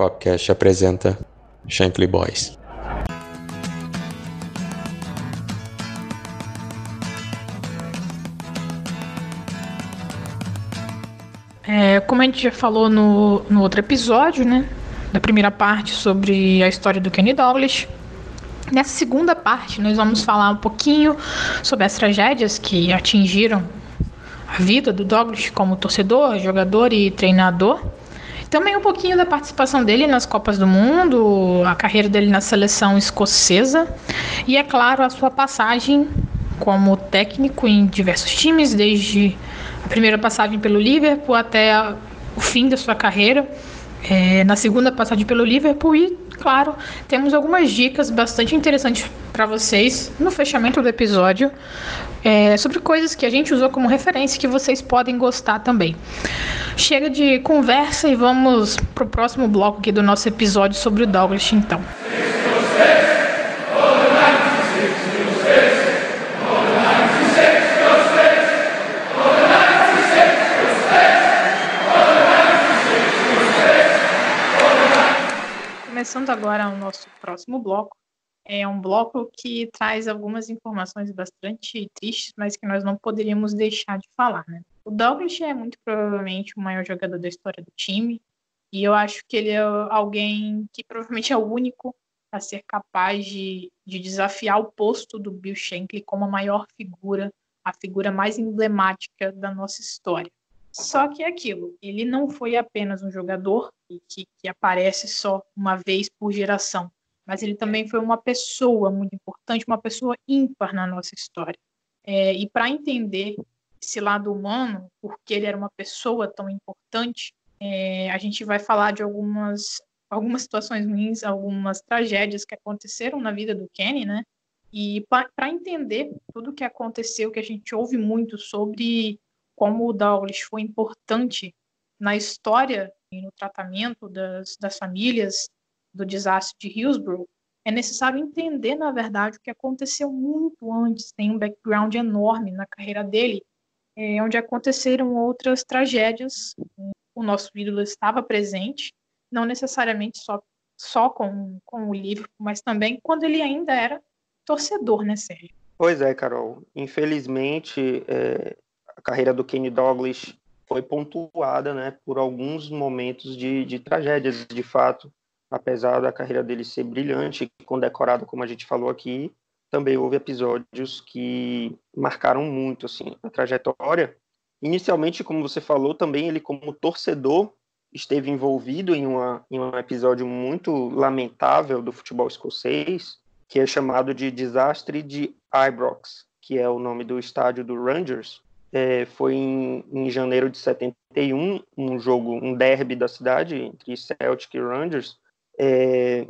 Copcast apresenta Shankly Boys. É, como a gente já falou no, no outro episódio, né? Da primeira parte sobre a história do Kenny Douglas. Nessa segunda parte, nós vamos falar um pouquinho sobre as tragédias que atingiram a vida do Douglas como torcedor, jogador e treinador. Também um pouquinho da participação dele nas Copas do Mundo, a carreira dele na seleção escocesa. E, é claro, a sua passagem como técnico em diversos times, desde a primeira passagem pelo Liverpool até o fim da sua carreira, é, na segunda passagem pelo Liverpool e, claro, temos algumas dicas bastante interessantes para vocês no fechamento do episódio é, sobre coisas que a gente usou como referência que vocês podem gostar também. Chega de conversa e vamos pro próximo bloco aqui do nosso episódio sobre o Douglas, então. Começando agora o nosso próximo bloco, é um bloco que traz algumas informações bastante tristes, mas que nós não poderíamos deixar de falar, né? O Douglas é muito provavelmente o maior jogador da história do time, e eu acho que ele é alguém que provavelmente é o único a ser capaz de, de desafiar o posto do Bill Shankly como a maior figura, a figura mais emblemática da nossa história. Só que é aquilo, ele não foi apenas um jogador que, que aparece só uma vez por geração mas ele também foi uma pessoa muito importante, uma pessoa ímpar na nossa história. É, e para entender esse lado humano, porque ele era uma pessoa tão importante, é, a gente vai falar de algumas, algumas situações ruins, algumas tragédias que aconteceram na vida do Kenny, né? E para entender tudo o que aconteceu, que a gente ouve muito sobre como o Douglas foi importante na história e no tratamento das, das famílias do desastre de Hillsborough, é necessário entender, na verdade, o que aconteceu muito antes. Tem um background enorme na carreira dele, é, onde aconteceram outras tragédias. O nosso ídolo estava presente, não necessariamente só, só com, com o livro, mas também quando ele ainda era torcedor, né, Sérgio? Pois é, Carol. Infelizmente, é, a carreira do Kenny Douglas foi pontuada né, por alguns momentos de, de tragédias, de fato apesar da carreira dele ser brilhante condecorada, como a gente falou aqui, também houve episódios que marcaram muito assim a trajetória. Inicialmente, como você falou, também ele como torcedor esteve envolvido em, uma, em um episódio muito lamentável do futebol escocês, que é chamado de Desastre de Ibrox, que é o nome do estádio do Rangers. É, foi em, em janeiro de 71, um jogo, um derby da cidade entre Celtic e Rangers, é,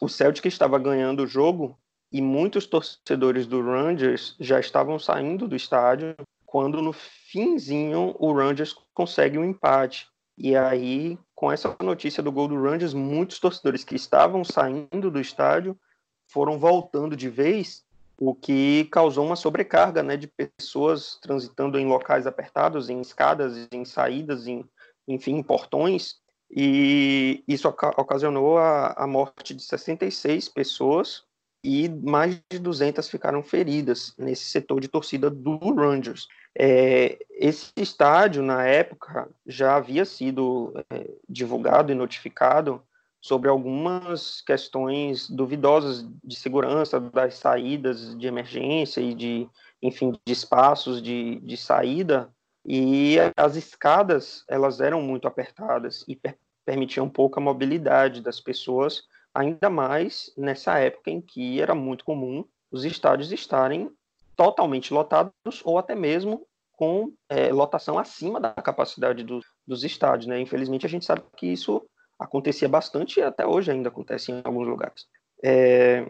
o Celtic estava ganhando o jogo e muitos torcedores do Rangers já estavam saindo do estádio quando no finzinho o Rangers consegue um empate. E aí, com essa notícia do gol do Rangers, muitos torcedores que estavam saindo do estádio foram voltando de vez, o que causou uma sobrecarga né, de pessoas transitando em locais apertados, em escadas, em saídas, em, enfim, em portões, e isso ocasionou a, a morte de 66 pessoas e mais de 200 ficaram feridas nesse setor de torcida do Rangers. É, esse estádio, na época, já havia sido é, divulgado e notificado sobre algumas questões duvidosas de segurança das saídas de emergência e de, enfim, de espaços de, de saída e as escadas elas eram muito apertadas e permitiam pouca mobilidade das pessoas, ainda mais nessa época em que era muito comum os estádios estarem totalmente lotados ou até mesmo com é, lotação acima da capacidade do, dos estádios. Né? Infelizmente, a gente sabe que isso acontecia bastante e até hoje ainda acontece em alguns lugares. É,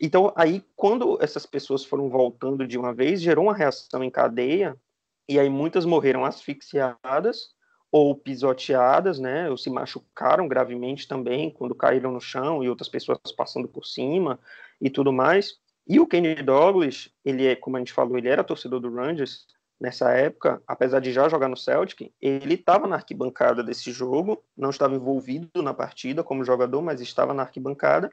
então, aí, quando essas pessoas foram voltando de uma vez, gerou uma reação em cadeia e aí muitas morreram asfixiadas ou pisoteadas, né, ou se machucaram gravemente também quando caíram no chão e outras pessoas passando por cima e tudo mais. E o Kenny Douglas, ele é, como a gente falou, ele era torcedor do Rangers, nessa época, apesar de já jogar no Celtic, ele estava na arquibancada desse jogo, não estava envolvido na partida como jogador, mas estava na arquibancada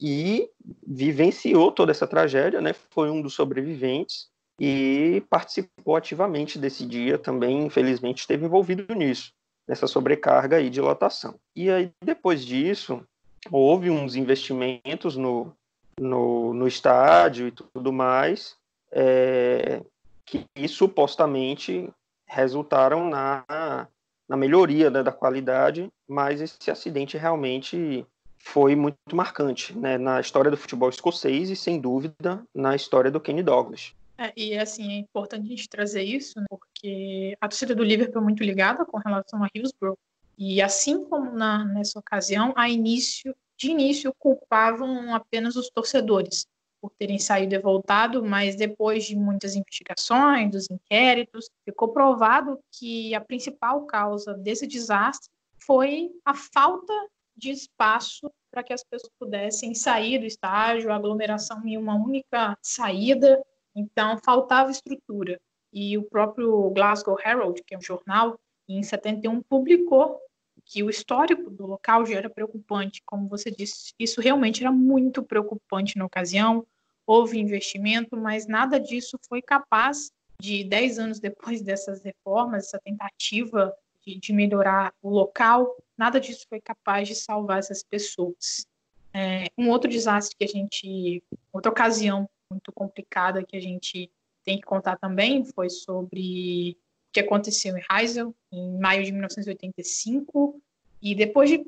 e vivenciou toda essa tragédia, né? Foi um dos sobreviventes e participou ativamente desse dia também, infelizmente, esteve envolvido nisso, nessa sobrecarga aí de lotação. E aí, depois disso, houve uns investimentos no, no, no estádio e tudo mais, é, que supostamente resultaram na, na melhoria né, da qualidade, mas esse acidente realmente foi muito marcante né, na história do futebol escocês e, sem dúvida, na história do Kenny Douglas. É, e assim, é importante a gente trazer isso, né, porque a torcida do Liverpool é muito ligada com relação a Hillsborough. E assim como na, nessa ocasião, a início, de início culpavam apenas os torcedores por terem saído e voltado, mas depois de muitas investigações, dos inquéritos, ficou provado que a principal causa desse desastre foi a falta de espaço para que as pessoas pudessem sair do estágio, aglomeração em uma única saída, então faltava estrutura. E o próprio Glasgow Herald, que é um jornal, em 71 publicou que o histórico do local já era preocupante, como você disse, isso realmente era muito preocupante na ocasião. Houve investimento, mas nada disso foi capaz de, dez anos depois dessas reformas, essa tentativa de, de melhorar o local, nada disso foi capaz de salvar essas pessoas. É, um outro desastre que a gente, outra ocasião muito complicada que a gente tem que contar também foi sobre que aconteceu em Heysel, em maio de 1985, e depois de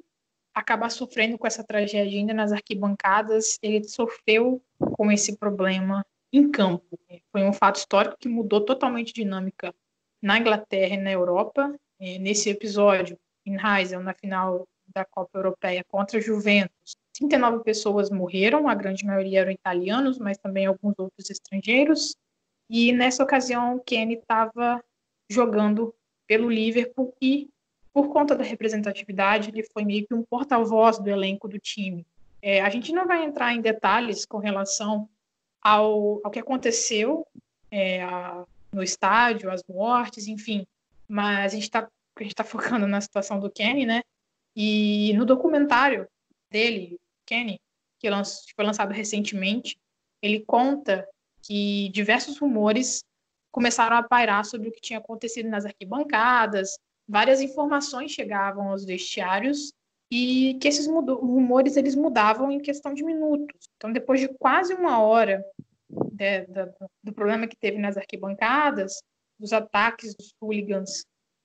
acabar sofrendo com essa tragédia ainda nas arquibancadas, ele sofreu com esse problema em campo. Foi um fato histórico que mudou totalmente a dinâmica na Inglaterra e na Europa. Nesse episódio, em Heysel, na final da Copa Europeia contra Juventus, 39 pessoas morreram, a grande maioria eram italianos, mas também alguns outros estrangeiros. E nessa ocasião, Kenny estava jogando pelo Liverpool e, por conta da representatividade, ele foi meio que um porta-voz do elenco do time. É, a gente não vai entrar em detalhes com relação ao, ao que aconteceu é, a, no estádio, as mortes, enfim, mas a gente está tá focando na situação do Kenny, né? E no documentário dele, Kenny, que foi lançado recentemente, ele conta que diversos rumores começaram a pairar sobre o que tinha acontecido nas arquibancadas, várias informações chegavam aos vestiários e que esses rumores eles mudavam em questão de minutos. Então, depois de quase uma hora de, do problema que teve nas arquibancadas, dos ataques dos hooligans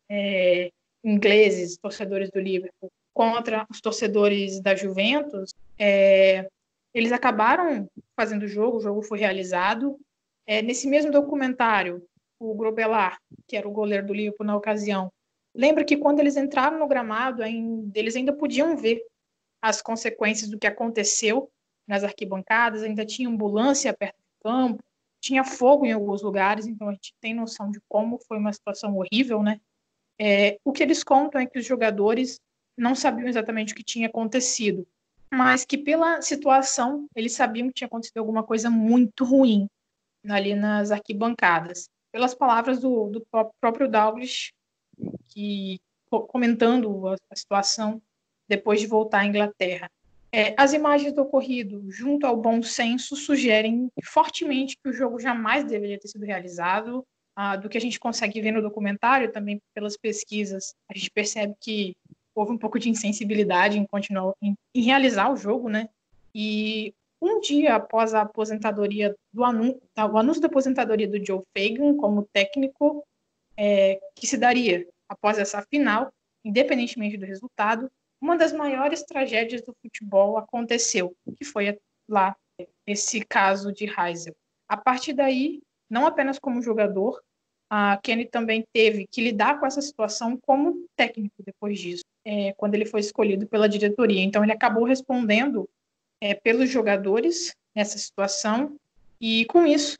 é, ingleses, torcedores do Liverpool, contra os torcedores da Juventus, é, eles acabaram fazendo o jogo, o jogo foi realizado, é, nesse mesmo documentário, o Grobelar, que era o goleiro do Liverpool na ocasião, lembra que quando eles entraram no gramado, eles ainda podiam ver as consequências do que aconteceu nas arquibancadas, ainda tinha ambulância perto do campo, tinha fogo em alguns lugares, então a gente tem noção de como foi uma situação horrível, né? É, o que eles contam é que os jogadores não sabiam exatamente o que tinha acontecido, mas que pela situação eles sabiam que tinha acontecido alguma coisa muito ruim ali nas arquibancadas. Pelas palavras do, do próprio Douglas, que comentando a, a situação depois de voltar à Inglaterra. É, as imagens do ocorrido, junto ao bom senso, sugerem fortemente que o jogo jamais deveria ter sido realizado. Ah, do que a gente consegue ver no documentário, também pelas pesquisas, a gente percebe que houve um pouco de insensibilidade em continuar em, em realizar o jogo, né? E um dia após a aposentadoria do anúncio, o anúncio da aposentadoria do Joe Fagan como técnico, é, que se daria após essa final, independentemente do resultado, uma das maiores tragédias do futebol aconteceu, que foi lá esse caso de Heisel. A partir daí, não apenas como jogador, a Kenny também teve que lidar com essa situação como técnico depois disso, é, quando ele foi escolhido pela diretoria. Então, ele acabou respondendo é, pelos jogadores nessa situação e com isso,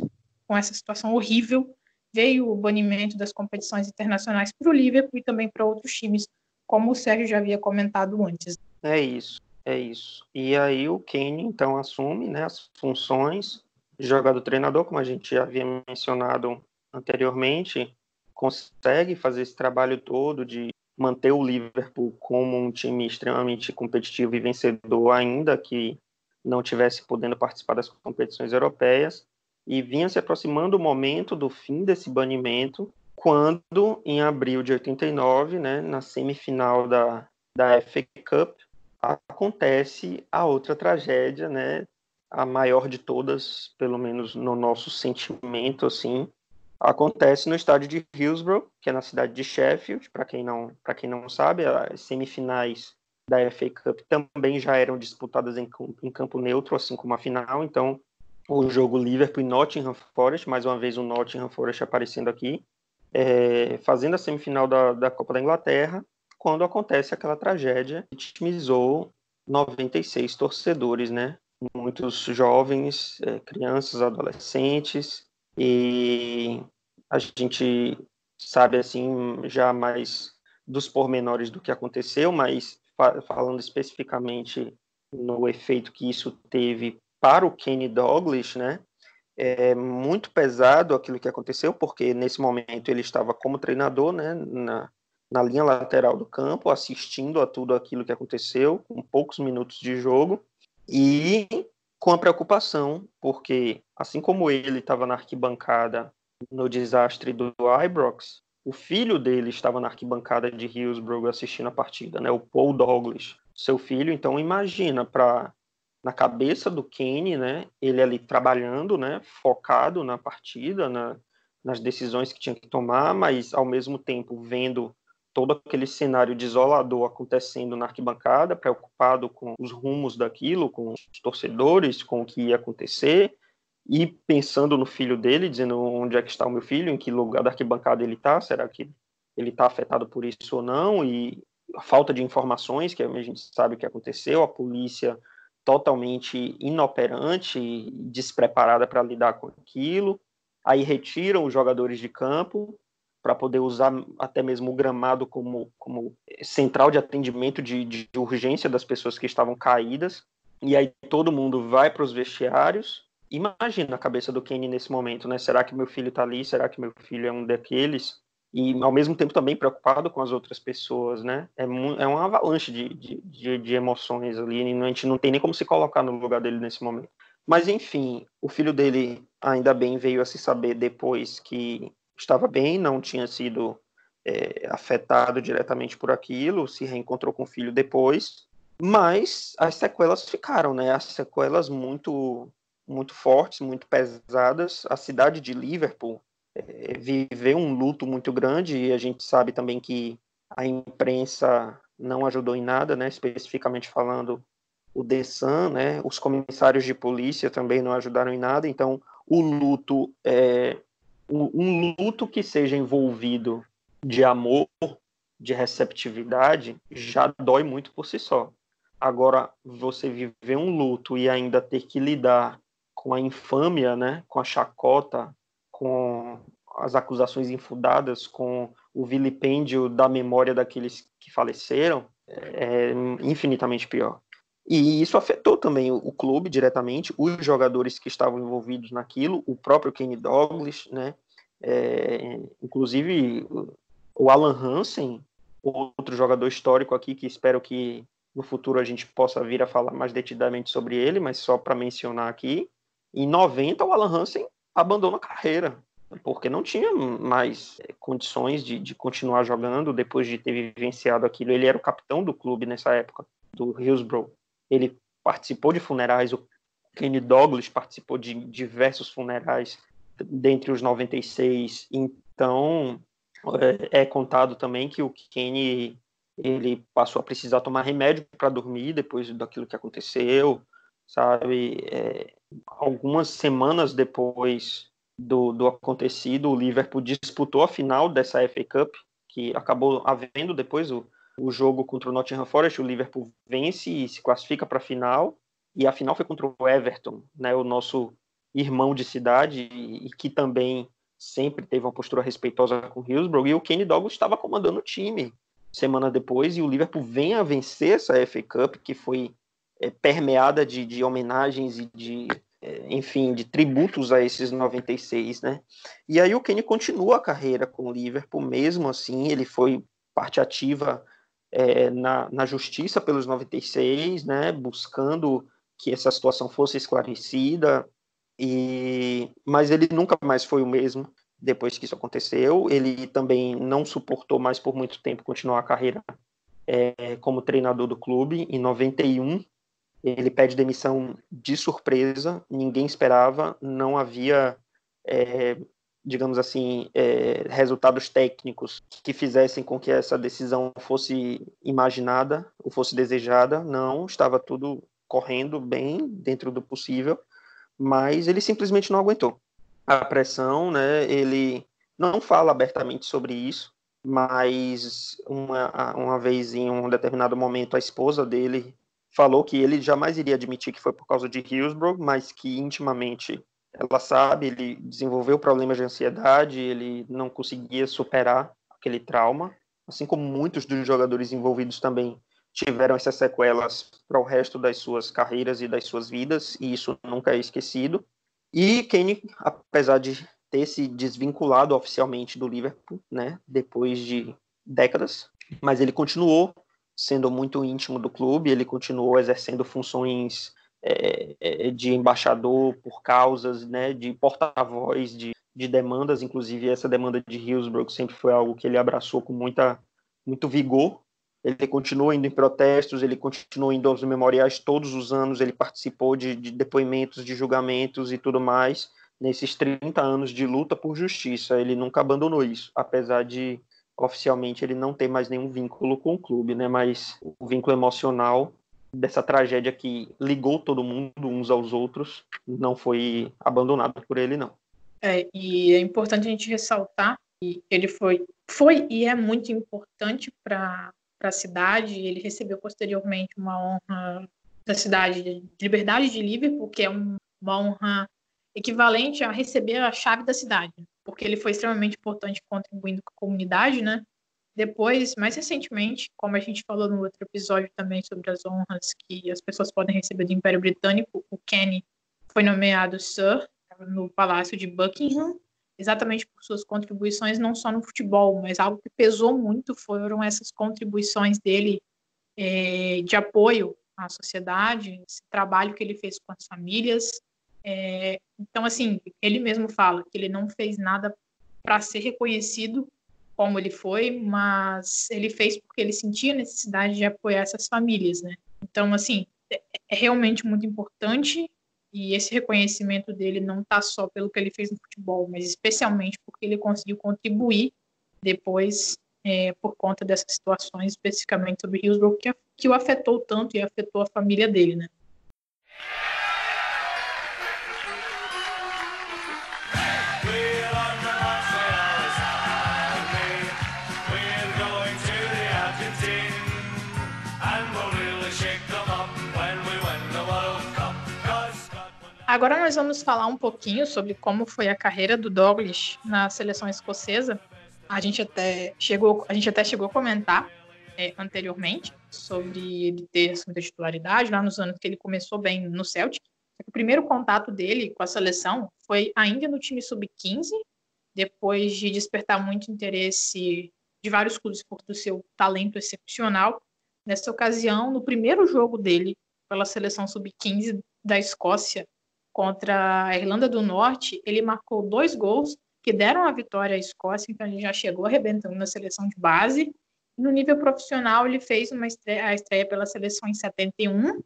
com essa situação horrível, veio o banimento das competições internacionais para o Liverpool e também para outros times, como o Sérgio já havia comentado antes. É isso, é isso. E aí o Kane então assume né, as funções de jogador treinador, como a gente já havia mencionado anteriormente, consegue fazer esse trabalho todo de manter o Liverpool como um time extremamente competitivo e vencedor, ainda que não tivesse podendo participar das competições europeias, e vinha se aproximando o momento do fim desse banimento, quando, em abril de 89, né, na semifinal da, da FA Cup, acontece a outra tragédia, né, a maior de todas, pelo menos no nosso sentimento, assim, acontece no estádio de Hillsborough, que é na cidade de Sheffield. Para quem não, para quem não sabe, as semifinais da FA Cup também já eram disputadas em, em campo neutro, assim como a final. Então, o jogo Liverpool e Nottingham Forest, mais uma vez o Nottingham Forest aparecendo aqui, é, fazendo a semifinal da, da Copa da Inglaterra, quando acontece aquela tragédia que vitimizou 96 torcedores, né? Muitos jovens, é, crianças, adolescentes, e a gente sabe assim já mais dos pormenores do que aconteceu, mas falando especificamente no efeito que isso teve para o Kenny Douglas, né? É muito pesado aquilo que aconteceu, porque nesse momento ele estava como treinador, né, na, na linha lateral do campo, assistindo a tudo aquilo que aconteceu, com poucos minutos de jogo, e com a preocupação, porque assim como ele estava na arquibancada no desastre do Ibrox, o filho dele estava na arquibancada de Hillsborough assistindo a partida, né? O Paul Douglas, seu filho. Então imagina para na cabeça do Kenny, né? Ele ali trabalhando, né? Focado na partida, na, nas decisões que tinha que tomar, mas ao mesmo tempo vendo todo aquele cenário desolador acontecendo na arquibancada, preocupado com os rumos daquilo, com os torcedores, com o que ia acontecer, e pensando no filho dele, dizendo onde é que está o meu filho, em que lugar da arquibancada ele está, será que ele está afetado por isso ou não, e a falta de informações, que a gente sabe o que aconteceu, a polícia totalmente inoperante, despreparada para lidar com aquilo, aí retiram os jogadores de campo, para poder usar até mesmo o gramado como, como central de atendimento de, de urgência das pessoas que estavam caídas. E aí todo mundo vai para os vestiários. Imagina a cabeça do Kenny nesse momento, né? Será que meu filho está ali? Será que meu filho é um daqueles? E ao mesmo tempo também preocupado com as outras pessoas, né? É, é uma avalanche de, de, de, de emoções ali. A gente não tem nem como se colocar no lugar dele nesse momento. Mas enfim, o filho dele ainda bem veio a se saber depois que estava bem, não tinha sido é, afetado diretamente por aquilo, se reencontrou com o filho depois, mas as sequelas ficaram, né? As sequelas muito, muito fortes, muito pesadas. A cidade de Liverpool é, viveu um luto muito grande e a gente sabe também que a imprensa não ajudou em nada, né? Especificamente falando o The Sun, né? Os comissários de polícia também não ajudaram em nada. Então, o luto é, um luto que seja envolvido de amor, de receptividade, já dói muito por si só. Agora, você viver um luto e ainda ter que lidar com a infâmia, né, com a chacota, com as acusações infundadas, com o vilipêndio da memória daqueles que faleceram, é infinitamente pior. E isso afetou também o, clube diretamente, os jogadores que estavam envolvidos naquilo, o próprio Kenny Douglas, né? É, inclusive o Alan Hansen, outro jogador histórico aqui que espero que no futuro a gente possa vir a falar mais detidamente sobre ele, mas só para mencionar aqui, em 90 o Alan Hansen abandonou a carreira, porque não tinha mais é, condições de, de, continuar jogando depois de ter vivenciado aquilo. Ele era o capitão do clube nessa época, do Hillsborough ele participou de funerais, o Kenny Douglas participou de diversos funerais dentre os 96, então é, é contado também que o Kenny ele passou a precisar tomar remédio para dormir depois daquilo que aconteceu, sabe? É, algumas semanas depois do, do acontecido, o Liverpool disputou a final dessa FA Cup, que acabou havendo depois o, o jogo contra o Nottingham Forest, o Liverpool vence e se classifica para a final. E a final foi contra o Everton, né, o nosso irmão de cidade e, que também sempre teve uma postura respeitosa com o Hillsborough. E o Kenny Douglas estava comandando o time semana depois e o Liverpool vem a vencer essa FA Cup que foi é, permeada de, de homenagens e de enfim, de tributos a esses 96, né? E aí o Kenny continua a carreira com o Liverpool, mesmo assim, ele foi parte ativa é, na, na justiça pelos 96, né? Buscando que essa situação fosse esclarecida, e mas ele nunca mais foi o mesmo depois que isso aconteceu. Ele também não suportou mais por muito tempo continuar a carreira é, como treinador do clube. Em 91, ele pede demissão de surpresa, ninguém esperava, não havia, é, digamos assim, é, resultados técnicos que fizessem com que essa decisão fosse imaginada ou fosse desejada. Não, estava tudo correndo bem dentro do possível, mas ele simplesmente não aguentou a pressão, né? Ele não fala abertamente sobre isso, mas uma, uma vez em um determinado momento a esposa dele falou que ele jamais iria admitir que foi por causa de Hillsborough, mas que intimamente ela sabe, ele desenvolveu problemas de ansiedade, ele não conseguia superar aquele trauma, assim como muitos dos jogadores envolvidos também tiveram essas sequelas para o resto das suas carreiras e das suas vidas, e isso nunca é esquecido. E Kane, apesar de ter se desvinculado oficialmente do Liverpool, né, depois de décadas, mas ele continuou sendo muito íntimo do clube, ele continuou exercendo funções é, é, de embaixador por causas, né, de porta-voz de, de demandas, inclusive essa demanda de Hillsborough sempre foi algo que ele abraçou com muita, muito vigor. Ele continuou indo em protestos, ele continuou indo aos memoriais todos os anos, ele participou de, de depoimentos, de julgamentos e tudo mais. Nesses 30 anos de luta por justiça, ele nunca abandonou isso, apesar de oficialmente ele não tem mais nenhum vínculo com o clube, né? Mas o vínculo emocional dessa tragédia que ligou todo mundo uns aos outros não foi abandonado por ele, não. É, e é importante a gente ressaltar que ele foi, foi e é muito importante para a cidade. Ele recebeu posteriormente uma honra da cidade de Liberdade de Liverpool, que é um, uma honra equivalente a receber a chave da cidade porque ele foi extremamente importante contribuindo com a comunidade, né? Depois, mais recentemente, como a gente falou no outro episódio também sobre as honras que as pessoas podem receber do Império Britânico, o Kenny foi nomeado Sir no Palácio de Buckingham, exatamente por suas contribuições não só no futebol, mas algo que pesou muito foram essas contribuições dele é, de apoio à sociedade, esse trabalho que ele fez com as famílias, é, então, assim, ele mesmo fala que ele não fez nada para ser reconhecido como ele foi, mas ele fez porque ele sentia necessidade de apoiar essas famílias, né? Então, assim, é, é realmente muito importante e esse reconhecimento dele não está só pelo que ele fez no futebol, mas especialmente porque ele conseguiu contribuir depois é, por conta dessas situações, especificamente sobre Hillsborough, que, que o afetou tanto e afetou a família dele, né? Agora nós vamos falar um pouquinho sobre como foi a carreira do Douglas na seleção escocesa. A gente até chegou, a gente até chegou a comentar é, anteriormente sobre ele ter muita titularidade lá nos anos que ele começou bem no Celtic. O primeiro contato dele com a seleção foi ainda no time sub-15, depois de despertar muito interesse de vários clubes por seu talento excepcional. Nessa ocasião, no primeiro jogo dele pela seleção sub-15 da Escócia, contra a Irlanda do Norte, ele marcou dois gols que deram a vitória à Escócia, então ele já chegou arrebentando na seleção de base. No nível profissional, ele fez uma estreia, a estreia pela seleção em 71,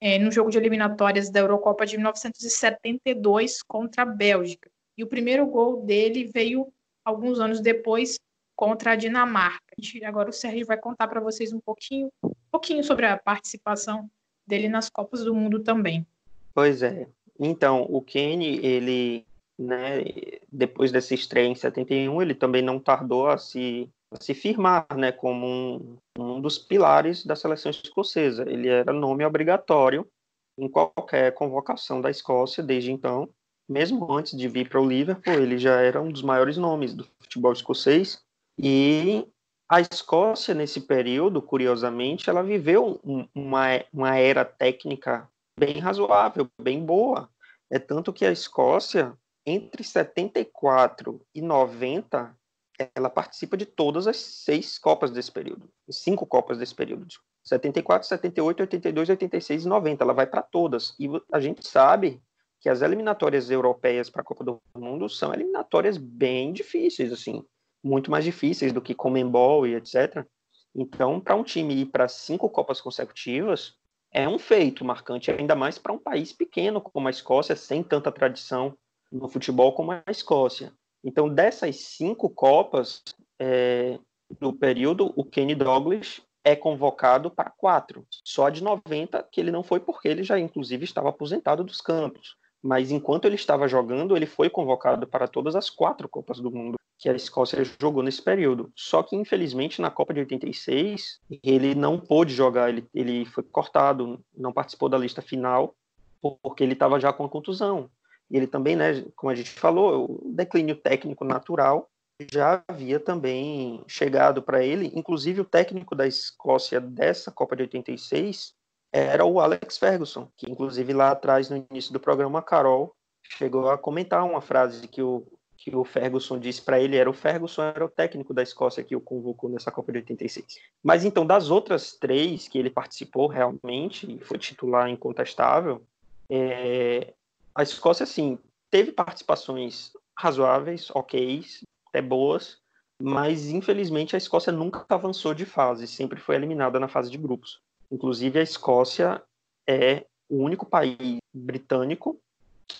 é, no jogo de eliminatórias da Eurocopa de 1972 contra a Bélgica. E o primeiro gol dele veio alguns anos depois contra a Dinamarca. Agora o Sérgio vai contar para vocês um pouquinho, um pouquinho sobre a participação dele nas Copas do Mundo também. Pois é, então, o Kenny, ele, né, depois dessa estreia em 71, ele também não tardou a se, a se firmar, né, como um, um dos pilares da seleção escocesa. Ele era nome obrigatório em qualquer convocação da Escócia desde então. Mesmo antes de vir para o Liverpool, ele já era um dos maiores nomes do futebol escocês. E a Escócia, nesse período, curiosamente, ela viveu uma, uma era técnica bem razoável, bem boa. É tanto que a Escócia, entre 74 e 90, ela participa de todas as seis Copas desse período, cinco Copas desse período. 74, 78, 82, 86 e 90. Ela vai para todas. E a gente sabe que as eliminatórias europeias para a Copa do Mundo são eliminatórias bem difíceis, assim, muito mais difíceis do que Comembol e etc. Então, para um time ir para cinco Copas consecutivas, é um feito marcante, ainda mais para um país pequeno como a Escócia, sem tanta tradição no futebol como a Escócia. Então, dessas cinco Copas é, do período, o Kenny Douglas é convocado para quatro. Só de 90 que ele não foi porque ele já, inclusive, estava aposentado dos campos. Mas enquanto ele estava jogando, ele foi convocado para todas as quatro Copas do Mundo que a Escócia jogou nesse período. Só que, infelizmente, na Copa de 86, ele não pôde jogar, ele, ele foi cortado, não participou da lista final, porque ele estava já com a contusão. E ele também, né, como a gente falou, o declínio técnico natural já havia também chegado para ele. Inclusive, o técnico da Escócia dessa Copa de 86 era o Alex Ferguson, que, inclusive, lá atrás, no início do programa, a Carol chegou a comentar uma frase que o, que o Ferguson disse para ele, era o Ferguson era o técnico da Escócia que o convocou nessa Copa de 86. Mas então, das outras três que ele participou realmente, e foi titular incontestável, é, a Escócia, assim, teve participações razoáveis, ok, até boas, mas infelizmente a Escócia nunca avançou de fase, sempre foi eliminada na fase de grupos. Inclusive, a Escócia é o único país britânico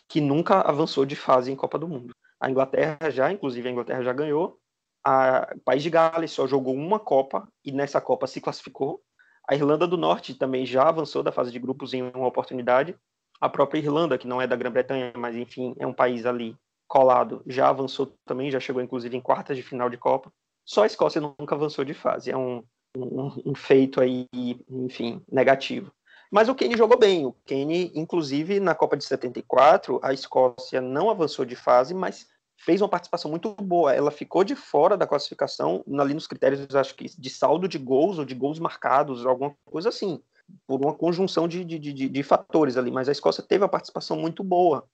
que nunca avançou de fase em Copa do Mundo. A Inglaterra já, inclusive a Inglaterra já ganhou. A, o país de Gales só jogou uma Copa e nessa Copa se classificou. A Irlanda do Norte também já avançou da fase de grupos em uma oportunidade. A própria Irlanda, que não é da Grã-Bretanha, mas enfim, é um país ali colado, já avançou também, já chegou inclusive em quartas de final de Copa. Só a Escócia nunca avançou de fase. É um, um, um feito aí, enfim, negativo. Mas o Kane jogou bem. O Kane, inclusive, na Copa de 74, a Escócia não avançou de fase, mas fez uma participação muito boa. Ela ficou de fora da classificação, ali nos critérios, acho que de saldo de gols ou de gols marcados, alguma coisa assim, por uma conjunção de, de, de, de fatores ali. Mas a Escócia teve uma participação muito boa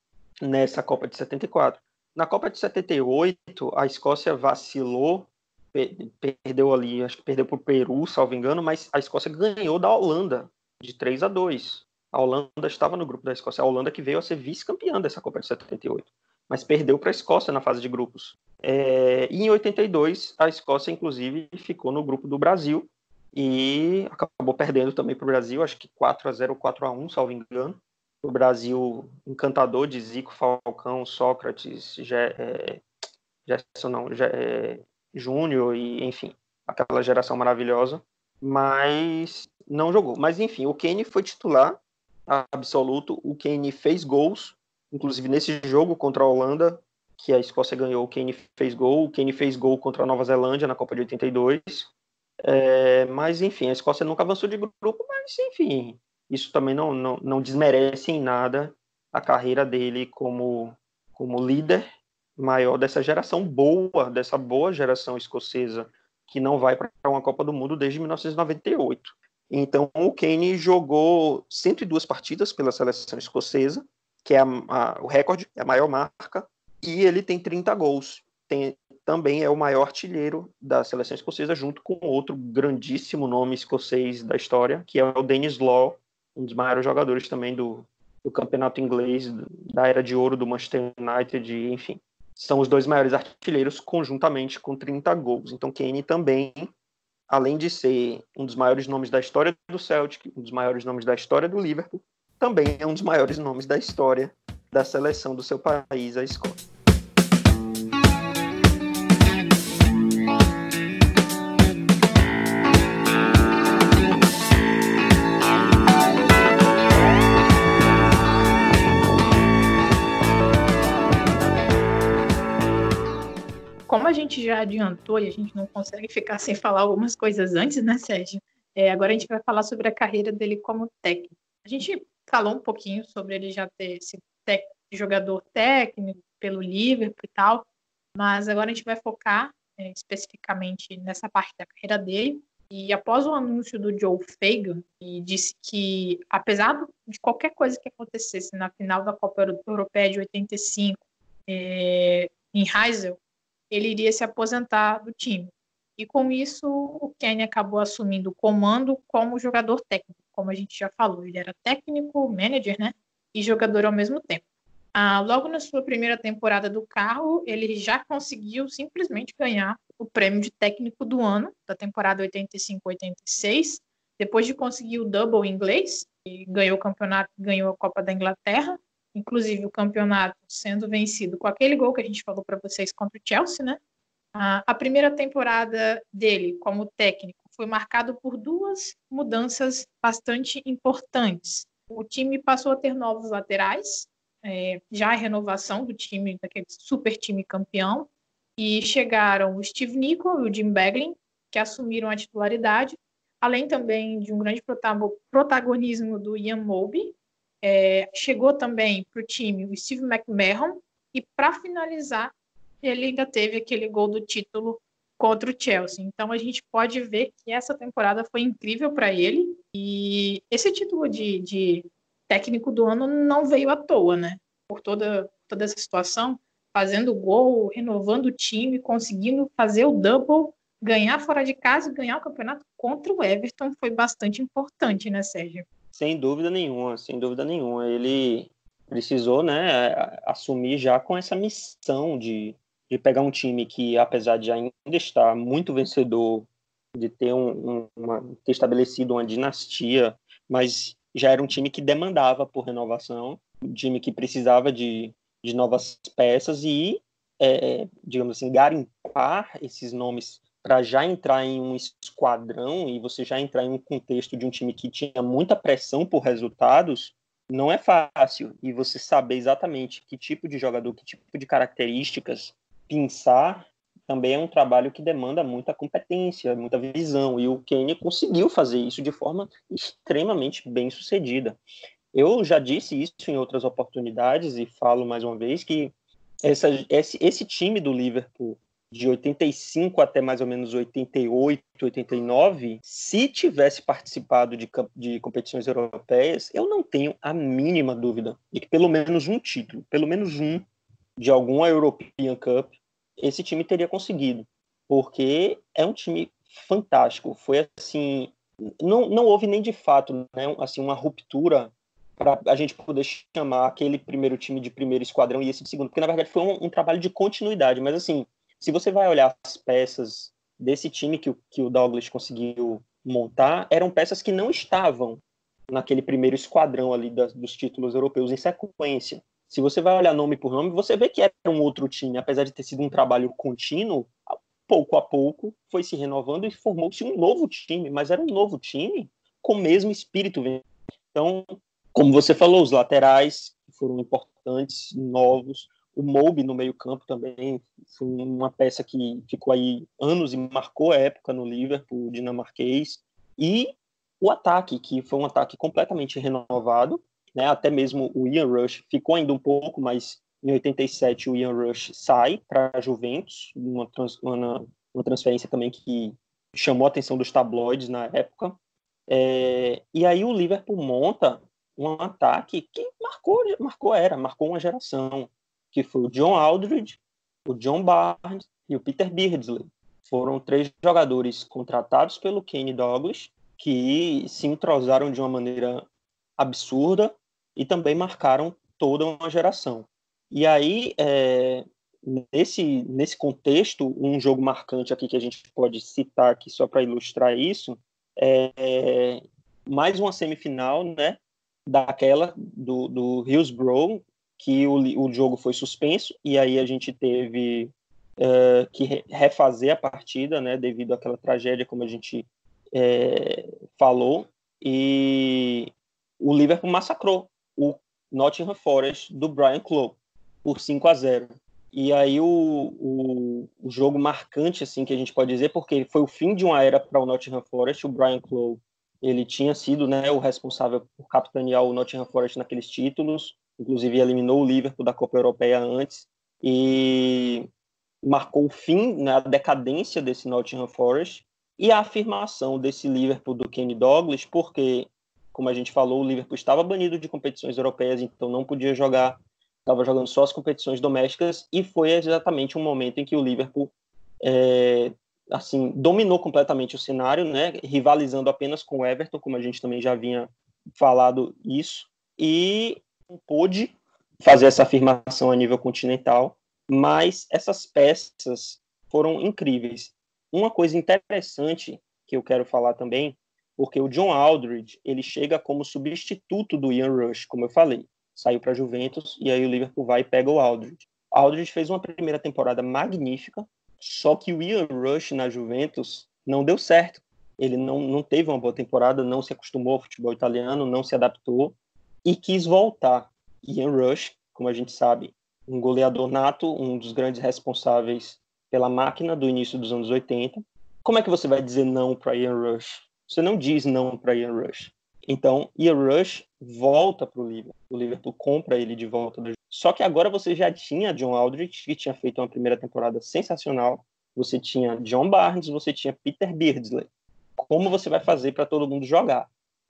nessa Copa de 74. Na Copa de 78, a Escócia vacilou, perdeu ali, acho que perdeu para o Peru, salvo engano, mas a Escócia ganhou da Holanda de 3 a 2. A Holanda estava no grupo da Escócia. A Holanda que veio a ser vice-campeã dessa Copa de 78, mas perdeu para a Escócia na fase de grupos. É, e em 82, a Escócia, inclusive, ficou no grupo do Brasil e acabou perdendo também para o Brasil, acho que 4 a 0 ou 4 a 1 salvo engano. O Brasil encantador de Zico, Falcão, Sócrates, é, Gerson não, é, Júnior e enfim, aquela geração maravilhosa, mas não jogou. Mas enfim, o Kane foi titular absoluto. O Kane fez gols, inclusive nesse jogo contra a Holanda, que a Escócia ganhou, o Kane fez gol. O Kane fez gol contra a Nova Zelândia na Copa de 82. É, mas enfim, a Escócia nunca avançou de grupo, mas enfim, isso também não, não, não desmerece em nada a carreira dele como, como líder maior dessa geração boa, dessa boa geração escocesa que não vai para uma Copa do Mundo desde 1998. Então, o Kane jogou 102 partidas pela seleção escocesa, que é a, a, o recorde, é a maior marca, e ele tem 30 gols. Tem, também é o maior artilheiro da seleção escocesa, junto com outro grandíssimo nome escocês da história, que é o Dennis Law, um dos maiores jogadores também do, do campeonato inglês, da era de ouro do Manchester United, enfim. São os dois maiores artilheiros conjuntamente com 30 gols. Então, Kane também além de ser um dos maiores nomes da história do Celtic, um dos maiores nomes da história do Liverpool, também é um dos maiores nomes da história da seleção do seu país, a Escócia. Já adiantou e a gente não consegue ficar sem falar algumas coisas antes, né, Sérgio? É, agora a gente vai falar sobre a carreira dele como técnico. A gente falou um pouquinho sobre ele já ter sido jogador técnico pelo Liverpool e tal, mas agora a gente vai focar é, especificamente nessa parte da carreira dele. E após o anúncio do Joe Fagan, e disse que, apesar de qualquer coisa que acontecesse na final da Copa Europeia de 85, é, em Heysel, ele iria se aposentar do time. E com isso, o Kenny acabou assumindo o comando como jogador técnico, como a gente já falou. Ele era técnico, manager, né? E jogador ao mesmo tempo. Ah, logo na sua primeira temporada do carro, ele já conseguiu simplesmente ganhar o prêmio de técnico do ano, da temporada 85-86, depois de conseguir o double inglês, e ganhou o campeonato, ganhou a Copa da Inglaterra, inclusive o campeonato sendo vencido com aquele gol que a gente falou para vocês contra o Chelsea, né? A primeira temporada dele como técnico foi marcado por duas mudanças bastante importantes. O time passou a ter novos laterais, é, já a renovação do time, daquele super time campeão, e chegaram o Steve Nichol e o Jim Beglin, que assumiram a titularidade, além também de um grande protagonismo do Ian Moby. É, chegou também para o time o Steve McMahon, e para finalizar, ele ainda teve aquele gol do título contra o Chelsea. Então a gente pode ver que essa temporada foi incrível para ele e esse título de, de, técnico do ano não veio à toa, né? Por toda, toda essa situação, fazendo gol, renovando o time, conseguindo fazer o double, ganhar fora de casa e ganhar o campeonato contra o Everton foi bastante importante, né, Sérgio? Sem dúvida nenhuma, sem dúvida nenhuma. Ele precisou, né, assumir já com essa missão de de pegar um time que, apesar de ainda estar muito vencedor, de ter, um, um, uma, ter estabelecido uma dinastia, mas já era um time que demandava por renovação, um time que precisava de, de novas peças e, é, digamos assim, garimpar esses nomes para já entrar em um esquadrão e você já entrar em um contexto de um time que tinha muita pressão por resultados, não é fácil. E você saber exatamente que tipo de jogador, que tipo de características pensar também é um trabalho que demanda muita competência, muita visão, e o Kenny conseguiu fazer isso de forma extremamente bem sucedida. Eu já disse isso em outras oportunidades e falo mais uma vez que essa, esse, esse time do Liverpool de 85 até mais ou menos 88, 89, se tivesse participado de, de competições europeias, eu não tenho a mínima dúvida de que pelo menos um título, pelo menos um, de alguma European Cup, esse time teria conseguido, porque é um time fantástico. Foi assim, não, não houve nem de fato, né, assim, uma ruptura para a gente poder chamar aquele primeiro time de primeiro esquadrão e esse de segundo, porque na verdade foi um, um, trabalho de continuidade. Mas assim, se você vai olhar as peças desse time que, que o Douglas conseguiu montar, eram peças que não estavam naquele primeiro esquadrão ali das, dos títulos europeus em sequência. Se você vai olhar nome por nome, você vê que era um outro time, apesar de ter sido um trabalho contínuo, pouco a pouco foi se renovando e formou-se um novo time, mas era um novo time com o mesmo espírito. Então, como você falou, os laterais foram importantes, novos, o Moby no meio-campo também foi uma peça que ficou aí anos e marcou a época no Liverpool dinamarquês. E o ataque, que foi um ataque completamente renovado, né? Até mesmo o Ian Rush ficou ainda um pouco, mas em 87 o Ian Rush sai para a Juventus, uma, trans, uma, uma, transferência também que chamou a atenção dos tabloides na época. É, e aí o Liverpool monta um ataque que marcou, marcou era, marcou uma geração, que foi o John Aldridge, o John Barnes e o Peter Beardsley. Foram três jogadores contratados pelo Kenny Douglas que se entrosaram de uma maneira absurda e também marcaram toda uma geração. E aí, é, nesse, nesse contexto, um jogo marcante aqui que a gente pode citar aqui só para ilustrar isso, é mais uma semifinal, né, daquela do, do Hillsborough, que o, o jogo foi suspenso, e aí a gente teve é, que refazer a partida, né, devido àquela tragédia, como a gente é, falou, e o Liverpool massacrou o Nottingham Forest do Brian Clough por 5 a 0. E aí o, o, o, jogo marcante, assim, que a gente pode dizer, porque foi o fim de uma era para o Nottingham Forest, o Brian Clough, ele tinha sido né, o responsável por capitanear o Nottingham Forest naqueles títulos, inclusive eliminou o Liverpool da Copa Europeia antes, e marcou o fim, né, a decadência desse Nottingham Forest, e a afirmação desse Liverpool do Kenny Douglas, porque, como a gente falou, o Liverpool estava banido de competições europeias, então não podia jogar, estava jogando só as competições domésticas, e foi exatamente um momento em que o Liverpool é, assim dominou completamente o cenário, né, rivalizando apenas com o Everton, como a gente também já vinha falado isso, e pôde fazer essa afirmação a nível continental, mas essas peças foram incríveis. Uma coisa interessante que eu quero falar também, porque o John Aldridge, ele chega como substituto do Ian Rush, como eu falei. Saiu para Juventus e aí o Liverpool vai e pega o Aldridge. Aldridge fez uma primeira temporada magnífica, só que o Ian Rush na Juventus não deu certo. Ele não, não teve uma boa temporada, não se acostumou ao futebol italiano, não se adaptou e quis voltar. Ian Rush, como a gente sabe, um goleador nato, um dos grandes responsáveis pela máquina do início dos anos 80. Como é que você vai dizer não para Ian Rush? Você não diz não para Ian Rush. Então, Ian Rush volta para o Liverpool. O Liverpool compra ele de volta. Só que agora você já tinha John Aldridge, que tinha feito uma primeira temporada sensacional. Você tinha John Barnes, você tinha Peter Beardsley. Como você vai fazer para todo mundo jogar?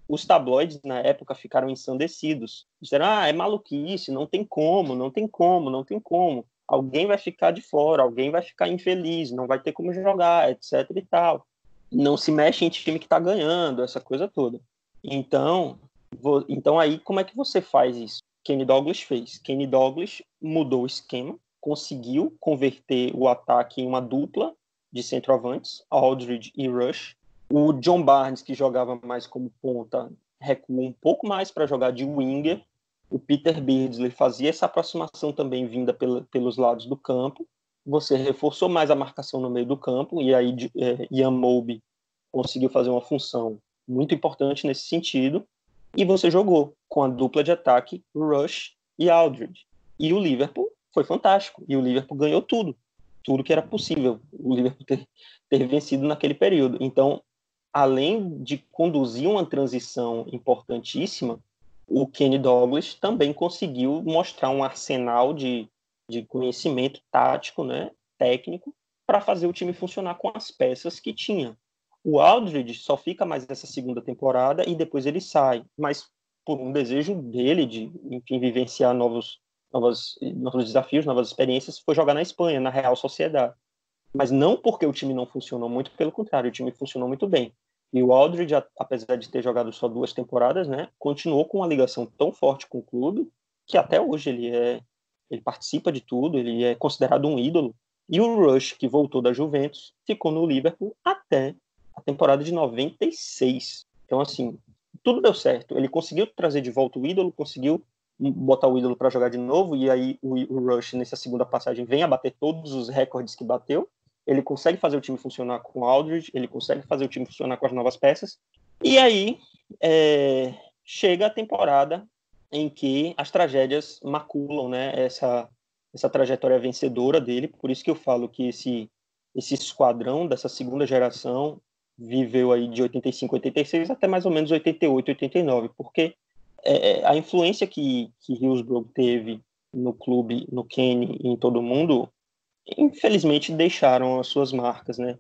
Os tabloides na época ficaram ensandecidos. Disseram, ah, é maluquice, não tem como, não tem como, não tem como. Alguém vai ficar de fora, alguém vai ficar infeliz, não vai ter como jogar, etc e tal. Não se mexe em time que está ganhando, essa coisa toda. Então, vou, então aí como é que você faz isso? Kenny Douglas fez. Kenny Douglas mudou o esquema, conseguiu converter o ataque em uma dupla de centroavantes, Aldridge e Rush, o John Barnes, que jogava mais como ponta, recuou um pouco mais para jogar de winger. O Peter Beardsley fazia essa aproximação também vinda pela, pelos lados do campo. Você reforçou mais a marcação no meio do campo e aí é, Ian Moby conseguiu fazer uma função muito importante nesse sentido. E você jogou com a dupla de ataque Rush e Aldridge. E o Liverpool foi fantástico. E o Liverpool ganhou tudo. Tudo que era possível o Liverpool ter, ter vencido naquele período. Então, além de conduzir uma transição importantíssima, o Kenny Douglas também conseguiu mostrar um arsenal de, de conhecimento tático, né, técnico, para fazer o time funcionar com as peças que tinha. O Aldridge só fica mais essa segunda temporada e depois ele sai, mas por um desejo dele de, enfim, vivenciar novos, novos, novos desafios, novas experiências, foi jogar na Espanha, na Real Sociedade. Mas não porque o time não funcionou muito, pelo contrário, o time funcionou muito bem. E o Aldridge, apesar de ter jogado só duas temporadas, né, continuou com uma ligação tão forte com o clube que até hoje ele é ele participa de tudo, ele é considerado um ídolo. E o Rush, que voltou da Juventus, ficou no Liverpool até a temporada de 96. Então, assim, tudo deu certo. Ele conseguiu trazer de volta o ídolo, conseguiu botar o ídolo para jogar de novo, e aí o, Rush, nessa segunda passagem, vem a bater todos os recordes que bateu ele consegue fazer o time funcionar com o Aldridge, ele consegue fazer o time funcionar com as novas peças. E aí é, chega a temporada em que as tragédias maculam né, essa, essa trajetória vencedora dele. Por isso que eu falo que esse, esse esquadrão dessa segunda geração viveu aí de 85, 86 até mais ou menos 88, 89, porque é, é, a influência que, que Hillsborough teve no clube, no Kenny e em todo mundo infelizmente deixaram as suas marcas, né?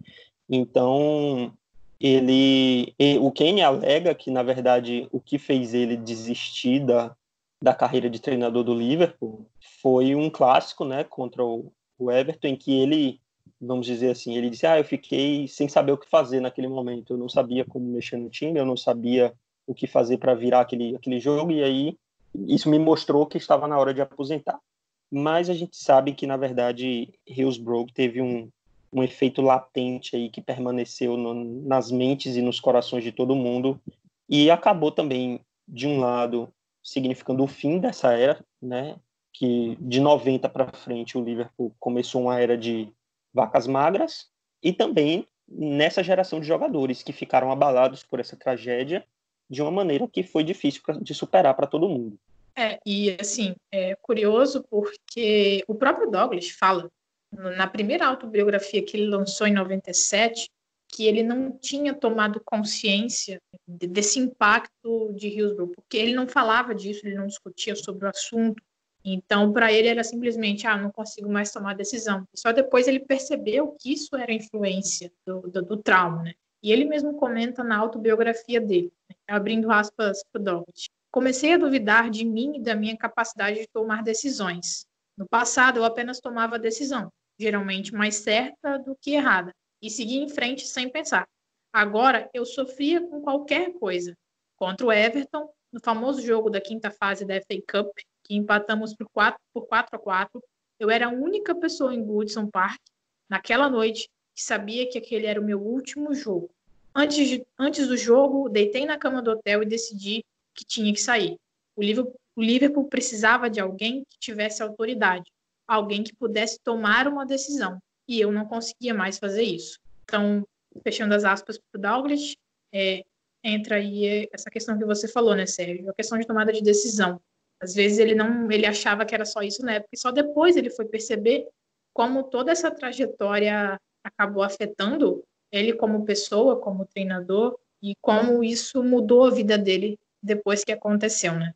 Então, ele, o Kenny alega que na verdade o que fez ele desistir da, da carreira de treinador do Liverpool foi um clássico, né, contra o, o Everton, em que ele, vamos dizer assim, ele disse: "Ah, eu fiquei sem saber o que fazer naquele momento. Eu não sabia como mexer no time, eu não sabia o que fazer para virar aquele aquele jogo e aí isso me mostrou que estava na hora de aposentar mas a gente sabe que, na verdade, Hillsborough teve um, um efeito latente aí que permaneceu no, nas mentes e nos corações de todo mundo e acabou também, de um lado, significando o fim dessa era, né? Que de 90 para frente o Liverpool começou uma era de vacas magras e também nessa geração de jogadores que ficaram abalados por essa tragédia de uma maneira que foi difícil de superar para todo mundo. É, e assim, é curioso porque o próprio Douglas fala na primeira autobiografia que ele lançou em 97 que ele não tinha tomado consciência desse impacto de Hillsborough, porque ele não falava disso, ele não discutia sobre o assunto. Então, para ele era simplesmente, ah, não consigo mais tomar decisão. Só depois ele percebeu que isso era influência do, do, do trauma, né? E ele mesmo comenta na autobiografia dele, né, abrindo aspas para o Doggett. Comecei a duvidar de mim e da minha capacidade de tomar decisões. No passado, eu apenas tomava decisão, geralmente mais certa do que errada, e seguia em frente sem pensar. Agora, eu sofria com qualquer coisa. Contra o Everton, no famoso jogo da quinta fase da FA Cup, que empatamos por 4, por 4 a 4, eu era a única pessoa em Goodson Park, naquela noite, que sabia que aquele era o meu último jogo. Antes, de, antes do jogo, deitei na cama do hotel e decidi que tinha que sair. O Liverpool, o Liverpool precisava de alguém que tivesse autoridade, alguém que pudesse tomar uma decisão, e eu não conseguia mais fazer isso. Então, fechando as aspas para o Douglas, é, entra aí essa questão que você falou, né, Sérgio? A questão de tomada de decisão. Às vezes ele não, ele achava que era só isso na época, e só depois ele foi perceber como toda essa trajetória acabou afetando ele como pessoa, como treinador, e como isso mudou a vida dele depois que aconteceu, né?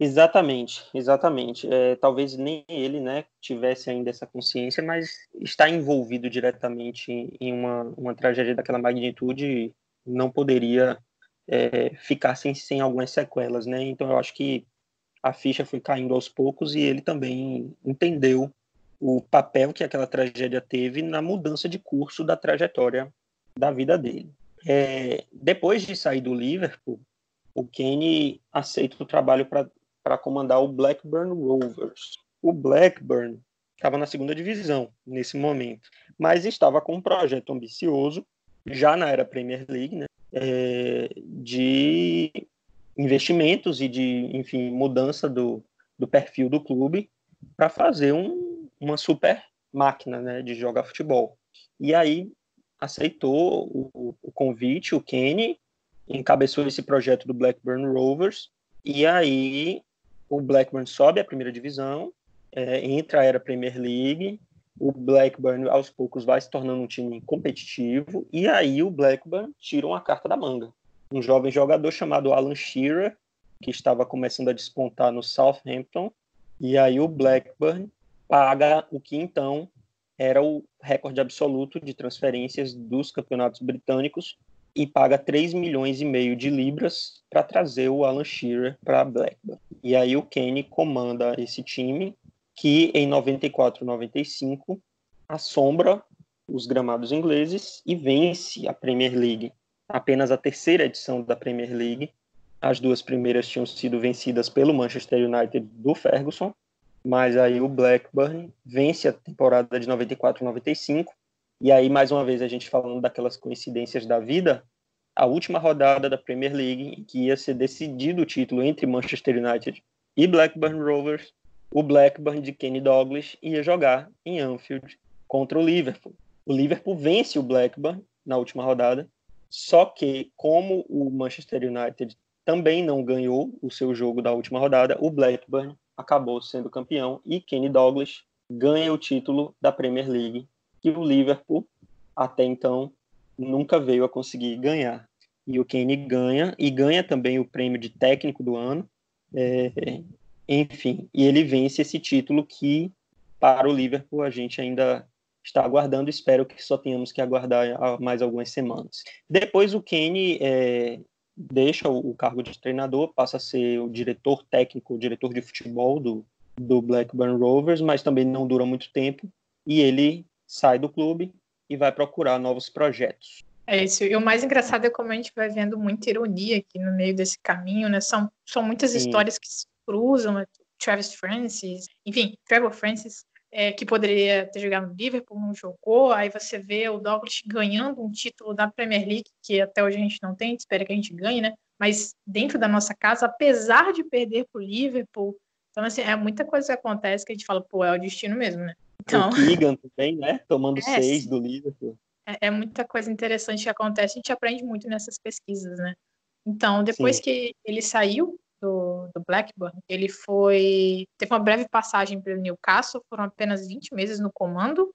Exatamente, exatamente. É, talvez nem ele, né, tivesse ainda essa consciência, mas está envolvido diretamente em uma, uma tragédia daquela magnitude não poderia é, ficar sem, sem algumas sequelas, né? Então eu acho que a ficha foi caindo aos poucos e ele também entendeu o papel que aquela tragédia teve na mudança de curso da trajetória da vida dele. É, depois de sair do Liverpool, o Kenny aceita o trabalho para comandar o Blackburn Rovers. O Blackburn estava na segunda divisão nesse momento, mas estava com um projeto ambicioso, já na era Premier League, né, é, de investimentos e de, enfim, mudança do, do perfil do clube para fazer um, uma super máquina né, de jogar futebol. E aí aceitou o, o convite, o Kenny, encabeçou esse projeto do Blackburn Rovers, e aí o Blackburn sobe à primeira divisão, é, entra a era Premier League, o Blackburn aos poucos vai se tornando um time competitivo, e aí o Blackburn tira uma carta da manga. Um jovem jogador chamado Alan Shearer, que estava começando a despontar no Southampton, e aí o Blackburn paga o que então era o recorde absoluto de transferências dos campeonatos britânicos e paga 3 milhões e meio de libras para trazer o Alan Shearer para Blackburn. E aí o Kenny comanda esse time que em 94 95 assombra os gramados ingleses e vence a Premier League apenas a terceira edição da Premier League. As duas primeiras tinham sido vencidas pelo Manchester United do Ferguson, mas aí o Blackburn vence a temporada de 94-95. E aí, mais uma vez, a gente falando daquelas coincidências da vida, a última rodada da Premier League, que ia ser decidido o título entre Manchester United e Blackburn Rovers, o Blackburn de Kenny Douglas ia jogar em Anfield contra o Liverpool. O Liverpool vence o Blackburn na última rodada só que, como o Manchester United também não ganhou o seu jogo da última rodada, o Blackburn acabou sendo campeão e Kenny Douglas ganha o título da Premier League, que o Liverpool, até então, nunca veio a conseguir ganhar. E o Kenny ganha, e ganha também o prêmio de técnico do ano. É, enfim, e ele vence esse título que, para o Liverpool, a gente ainda está aguardando. Espero que só tenhamos que aguardar mais algumas semanas. Depois o Kenny é, deixa o, o, cargo de treinador, passa a ser o diretor técnico, o diretor de futebol do, do Blackburn Rovers, mas também não dura muito tempo e ele sai do clube e vai procurar novos projetos. É isso. E o mais engraçado é como a gente vai vendo muita ironia aqui no meio desse caminho, né? São, são muitas Sim. histórias que se cruzam. Né? Travis Francis, enfim, Trevor Francis é, que poderia ter jogado no Liverpool, não jogou. Aí você vê o Douglas ganhando um título da Premier League, que até hoje a gente não tem, espera que a gente ganhe, né? Mas dentro da nossa casa, apesar de perder para o Liverpool, então assim, é muita coisa que acontece que a gente fala, pô, é o destino mesmo, né? Então, o Keegan também, né? Tomando é, seis do Liverpool. É, é, muita coisa interessante que acontece, a gente aprende muito nessas pesquisas, né? Então, depois Sim. que ele saiu do, do Blackburn, ele foi teve uma breve passagem pelo Newcastle, foram apenas 20 meses no comando,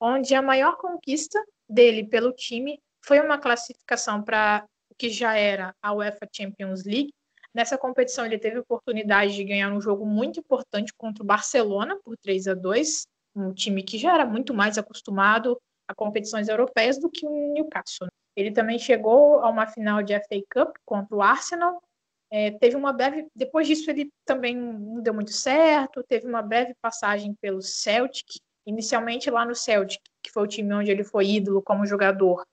onde a maior conquista dele pelo time foi uma classificação para o que já era a UEFA Champions League. Nessa competição ele teve a oportunidade de ganhar um jogo muito importante contra o Barcelona por 3 a 2, um time que já era muito mais acostumado a competições europeias do que o Newcastle. Ele também chegou a uma final de FA Cup contra o Arsenal. É, teve uma breve. Depois disso, ele também não deu muito certo. Teve uma breve passagem pelo Celtic, inicialmente lá no Celtic, que foi o time onde ele foi ídolo como jogador.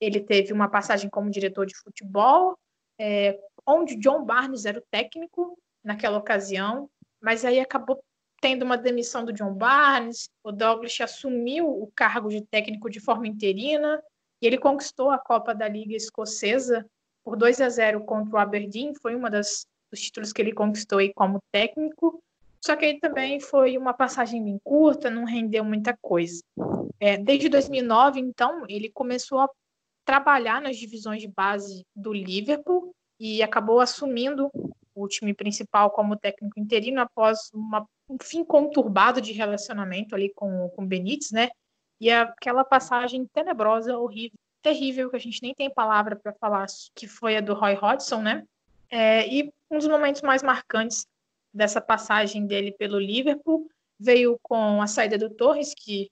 Ele teve uma passagem como diretor de futebol, é, onde John Barnes era o técnico naquela ocasião, mas aí acabou tendo uma demissão do John Barnes, o Douglas assumiu o cargo de técnico de forma interina e ele conquistou a Copa da Liga Escocesa por 2 a 0 contra o Aberdeen, foi uma das dos títulos que ele conquistou aí como técnico. Só que ele também foi uma passagem bem curta, não rendeu muita coisa. É, desde 2009, então, ele começou a trabalhar nas divisões de base do Liverpool e acabou assumindo o time principal como técnico interino após uma, um fim conturbado de relacionamento ali com o Benítez, né? E aquela passagem tenebrosa, horrível, terrível, que a gente nem tem palavra para falar, que foi a do Roy Hodgson, né? É, e um dos momentos mais marcantes dessa passagem dele pelo Liverpool veio com a saída do Torres, que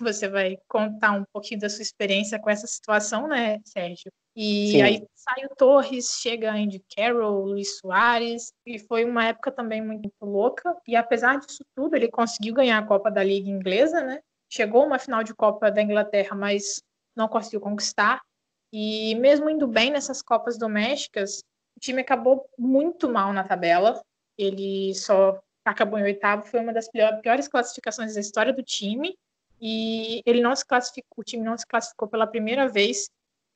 você vai contar um pouquinho da sua experiência com essa situação, né, Sérgio? E Sim. aí sai o Torres, chega Andy Carroll, Luiz Soares, e foi uma época também muito louca. E apesar disso tudo, ele conseguiu ganhar a Copa da Liga Inglesa, né? Chegou uma final de Copa da Inglaterra, mas não conseguiu conquistar. E mesmo indo bem nessas Copas domésticas, o time acabou muito mal na tabela. Ele só acabou em oitavo, foi uma das piores classificações da história do time. E ele não se classificou, o time não se classificou pela primeira vez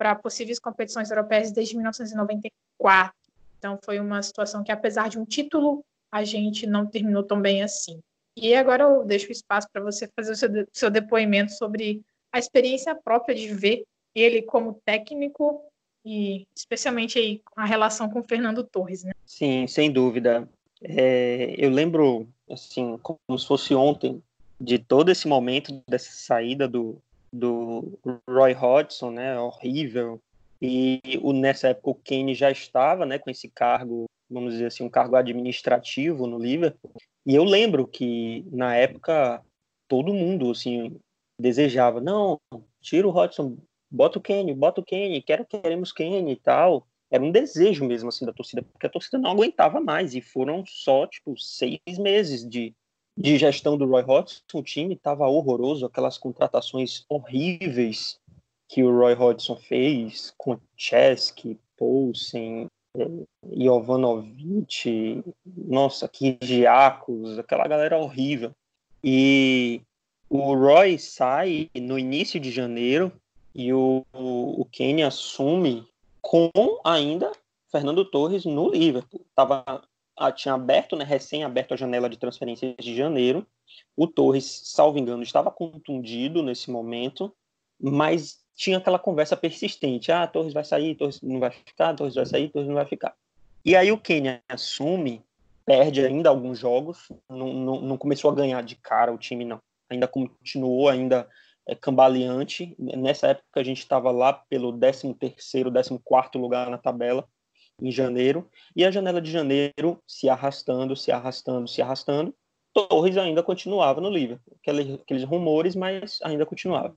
para possíveis competições europeias desde 1994. Então foi uma situação que, apesar de um título, a gente não terminou tão bem assim. E agora eu deixo o espaço para você fazer o seu, seu depoimento sobre a experiência própria de ver ele como técnico e especialmente aí a relação com o Fernando Torres, né? Sim, sem dúvida. É, eu lembro, assim, como se fosse ontem, de todo esse momento dessa saída do, do Roy Hodgson, né, horrível, e o, nessa época o Kane já estava, né, com esse cargo, vamos dizer assim, um cargo administrativo no Liverpool, e eu lembro que na época todo mundo, assim, desejava, não, tira o Hodgson, bota o Kane, bota o Kane, quero, queremos Kane e tal, era um desejo mesmo, assim, da torcida, porque a torcida não aguentava mais, e foram só, tipo, seis meses de de gestão do Roy Hodgson, o time estava horroroso, aquelas contratações horríveis que o Roy Hodgson fez com Chesky, Poulsen, eh, Jovanovic, nossa, Kijiakos, aquela galera horrível. E o Roy sai no início de janeiro e o, o, Kenny assume com ainda Fernando Torres no Liverpool. Tava tinha aberto, né, recém-aberto a janela de transferências de janeiro. O Torres, salvo engano, estava contundido nesse momento, mas tinha aquela conversa persistente. Ah, Torres vai sair, Torres não vai ficar, Torres vai sair, Torres não vai ficar. E aí o Kenya assume, perde ainda alguns jogos, não, não, não começou a ganhar de cara o time, não. Ainda continuou, ainda é, cambaleante. Nessa época a gente estava lá pelo 13º, 14º lugar na tabela em janeiro, e a janela de janeiro se arrastando, se arrastando, se arrastando. Torres ainda continuava no Liverpool, aqueles, aqueles rumores, mas ainda continuava.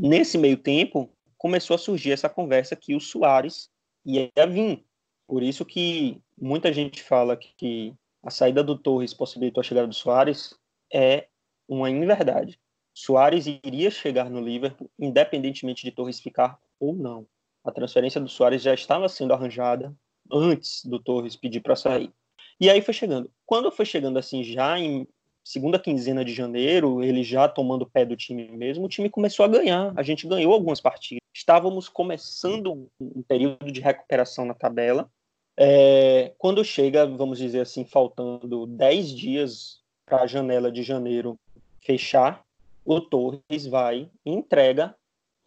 Nesse meio tempo, começou a surgir essa conversa que o Soares ia vir. Por isso que muita gente fala que a saída do Torres possibilitou a chegada do Soares é uma inverdade. Soares iria chegar no Liverpool, independentemente de Torres ficar ou não. A transferência do Soares já estava sendo arranjada antes do Torres pedir para sair. E aí foi chegando. Quando foi chegando assim, já em segunda quinzena de janeiro, ele já tomando pé do time mesmo, o time começou a ganhar. A gente ganhou algumas partidas. Estávamos começando um período de recuperação na tabela. É, quando chega, vamos dizer assim, faltando 10 dias para a janela de janeiro fechar, o Torres vai e entrega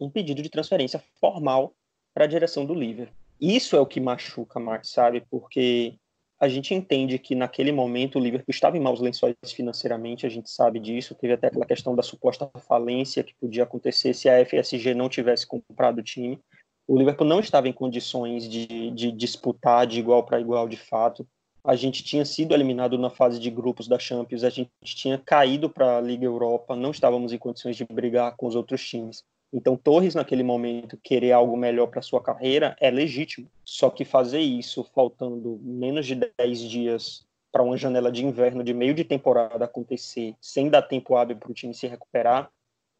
um pedido de transferência formal para a direção do Liverpool. Isso é o que machuca mais, sabe? Porque a gente entende que naquele momento o Liverpool estava em maus lençóis financeiramente, a gente sabe disso. Teve até aquela questão da suposta falência que podia acontecer se a FSG não tivesse comprado o time. O Liverpool não estava em condições de, de disputar de igual para igual de fato. A gente tinha sido eliminado na fase de grupos da Champions, a gente tinha caído para a Liga Europa, não estávamos em condições de brigar com os outros times. Então, Torres, naquele momento, querer algo melhor para sua carreira é legítimo. Só que fazer isso faltando menos de 10 dias para uma janela de inverno de meio de temporada acontecer, sem dar tempo hábil para o time se recuperar,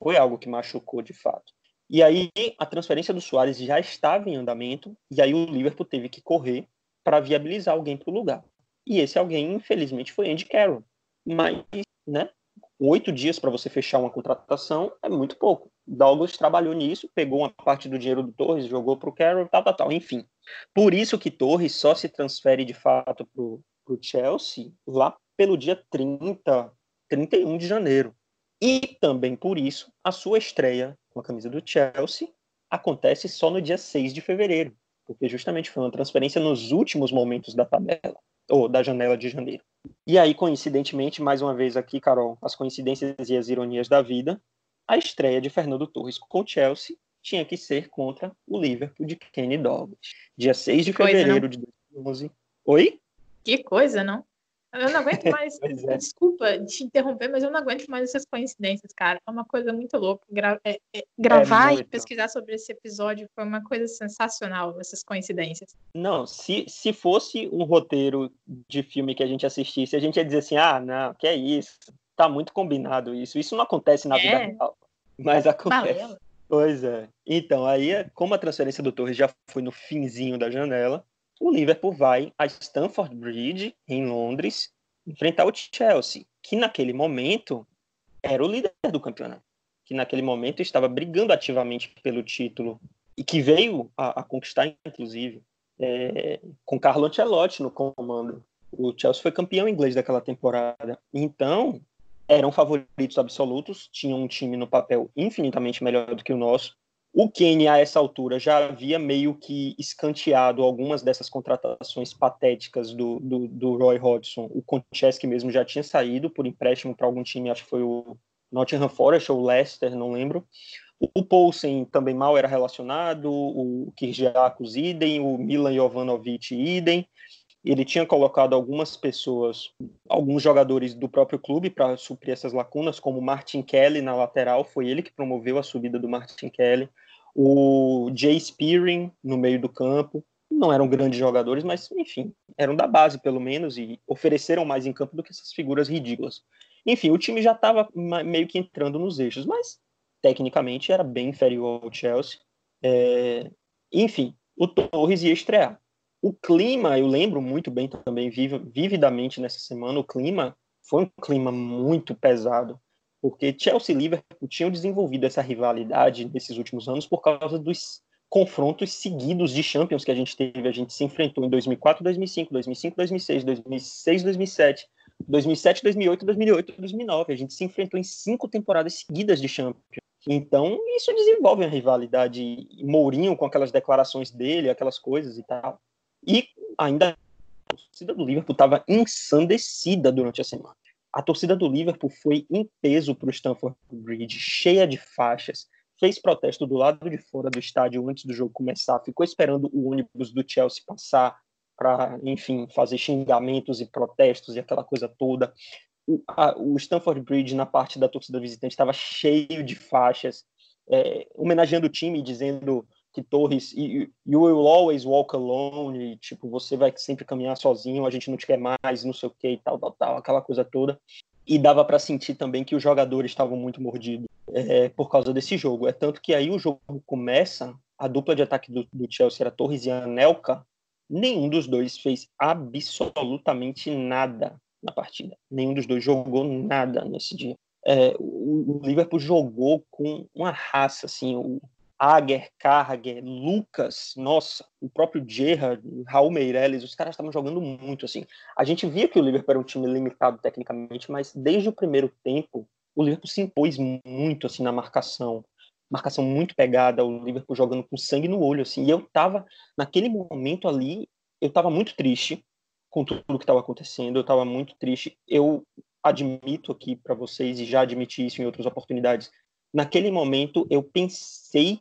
foi algo que machucou de fato. E aí a transferência do Soares já estava em andamento, e aí o Liverpool teve que correr para viabilizar alguém para o lugar. E esse alguém, infelizmente, foi Andy Carroll. Mas, né, oito dias para você fechar uma contratação é muito pouco. Douglas trabalhou nisso, pegou uma parte do dinheiro do Torres, jogou para o Carroll, tal, tal, tal, enfim. Por isso que Torres só se transfere de fato para o Chelsea lá pelo dia 30, 31 de janeiro. E também por isso, a sua estreia com a camisa do Chelsea acontece só no dia 6 de fevereiro, porque justamente foi uma transferência nos últimos momentos da tabela, ou da janela de janeiro. E aí, coincidentemente, mais uma vez aqui, Carol, as coincidências e as ironias da vida, a estreia de Fernando Torres com o Chelsea tinha que ser contra o Liverpool de Kenny Douglas. Dia 6 de fevereiro de 2011. Oi? Que coisa, não? Eu não aguento mais. é. Desculpa te interromper, mas eu não aguento mais essas coincidências, cara. É uma coisa muito louca. Gra é, é, gravar é e pesquisar sobre esse episódio foi uma coisa sensacional, essas coincidências. Não, se, se fosse um roteiro de filme que a gente assistisse, a gente ia dizer assim: ah, não, que é isso? Tá muito combinado isso. Isso não acontece na vida é. real. Mas acontece. Valeu. Pois é. Então, aí, como a transferência do Torres já foi no finzinho da janela, o Liverpool vai a Stamford Bridge, em Londres, enfrentar o Chelsea, que naquele momento era o líder do campeonato, que naquele momento estava brigando ativamente pelo título e que veio a, a conquistar, inclusive, é, com Carlo Ancelotti no comando. O Chelsea foi campeão inglês daquela temporada. Então, eram favoritos absolutos, tinham um time no papel infinitamente melhor do que o nosso. O Kenny, a essa altura, já havia meio que escanteado algumas dessas contratações patéticas do, do, do Roy Hodgson. O Konchesky mesmo já tinha saído por empréstimo para algum time, acho que foi o Nottingham Forest ou Leicester, não lembro. O Poulsen também mal era relacionado, o Kirgiakos idem, o Milan Jovanovic idem. Ele tinha colocado algumas pessoas, alguns jogadores do próprio clube para suprir essas lacunas, como Martin Kelly na lateral, foi ele que promoveu a subida do Martin Kelly. O Jay Spearing no meio do campo, não eram grandes jogadores, mas enfim, eram da base pelo menos e ofereceram mais em campo do que essas figuras ridículas. Enfim, o time já estava meio que entrando nos eixos, mas tecnicamente era bem inferior ao Chelsea. É... Enfim, o Torres ia estrear. O clima, eu lembro muito bem também, vividamente nessa semana, o clima foi um clima muito pesado, porque Chelsea e Liverpool tinham desenvolvido essa rivalidade nesses últimos anos por causa dos confrontos seguidos de Champions que a gente teve. A gente se enfrentou em 2004, 2005, 2005, 2006, 2006, 2007, 2007, 2008, 2008, 2009. A gente se enfrentou em cinco temporadas seguidas de Champions. Então, isso desenvolve a rivalidade. Mourinho, com aquelas declarações dele, aquelas coisas e tal. E ainda a torcida do Liverpool estava ensandecida durante a semana. A torcida do Liverpool foi em peso para o Stamford Bridge, cheia de faixas, fez protesto do lado de fora do estádio antes do jogo começar, ficou esperando o ônibus do Chelsea passar para, enfim, fazer xingamentos e protestos e aquela coisa toda. O, a, o Stamford Bridge, na parte da torcida visitante, estava cheio de faixas, é, homenageando o time, dizendo que Torres e you will always walk alone, e, tipo, você vai sempre caminhar sozinho, a gente não te quer mais, não sei o que e tal, tal, tal, aquela coisa toda. E dava para sentir também que os jogadores estavam muito mordidos é, por causa desse jogo. É tanto que aí o jogo começa, a dupla de ataque do, do Chelsea era Torres e Anelka, nenhum dos dois fez absolutamente nada na partida. Nenhum dos dois jogou nada nesse dia. É, o, o, Liverpool jogou com uma raça, assim, o, Ager, Carragher, Lucas, nossa, o próprio Gerrard, Raul Meireles, os caras estavam jogando muito, assim. A gente via que o Liverpool era um time limitado tecnicamente, mas desde o primeiro tempo, o Liverpool se impôs muito, assim, na marcação. Marcação muito pegada, o Liverpool jogando com sangue no olho, assim. E eu tava, naquele momento ali, eu tava muito triste com tudo que estava acontecendo, eu tava muito triste. Eu admito aqui para vocês, e já admiti isso em outras oportunidades, naquele momento eu pensei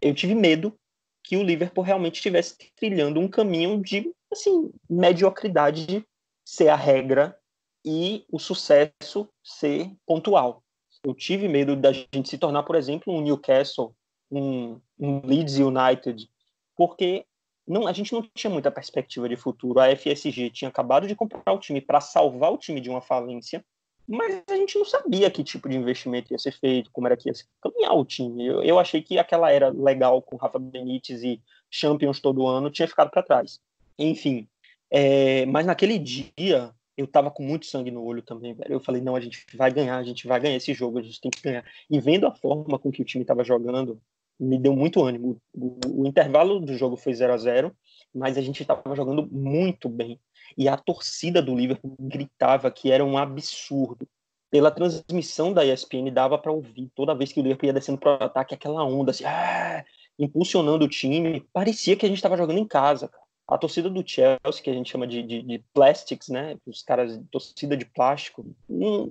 eu tive medo que o Liverpool realmente estivesse trilhando um caminho de assim mediocridade de ser a regra e o sucesso ser pontual. Eu tive medo da gente se tornar, por exemplo, um Newcastle um, um Leeds United, porque não, a gente não tinha muita perspectiva de futuro. A FSG tinha acabado de comprar o time para salvar o time de uma falência, mas a gente não sabia que tipo de investimento ia ser feito, como era que ia se caminhar o time. Eu, eu achei que aquela era legal com Rafa Benítez e Champions todo ano tinha ficado para trás. Enfim, é, mas naquele dia eu tava com muito sangue no olho também, velho. Eu falei, não, a gente vai ganhar, a gente vai ganhar esse jogo, a gente tem que ganhar. E vendo a forma com que o time estava jogando, me deu muito ânimo. O, o, intervalo do jogo foi 0 a 0 mas a gente estava jogando muito bem. E a torcida do Liverpool gritava que era um absurdo. Pela transmissão da ESPN dava para ouvir toda vez que o Liverpool ia descendo para o ataque, aquela onda assim, ah! impulsionando o time. Parecia que a gente estava jogando em casa. A torcida do Chelsea, que a gente chama de, de, de plastics, né? Os caras, torcida de plástico, não,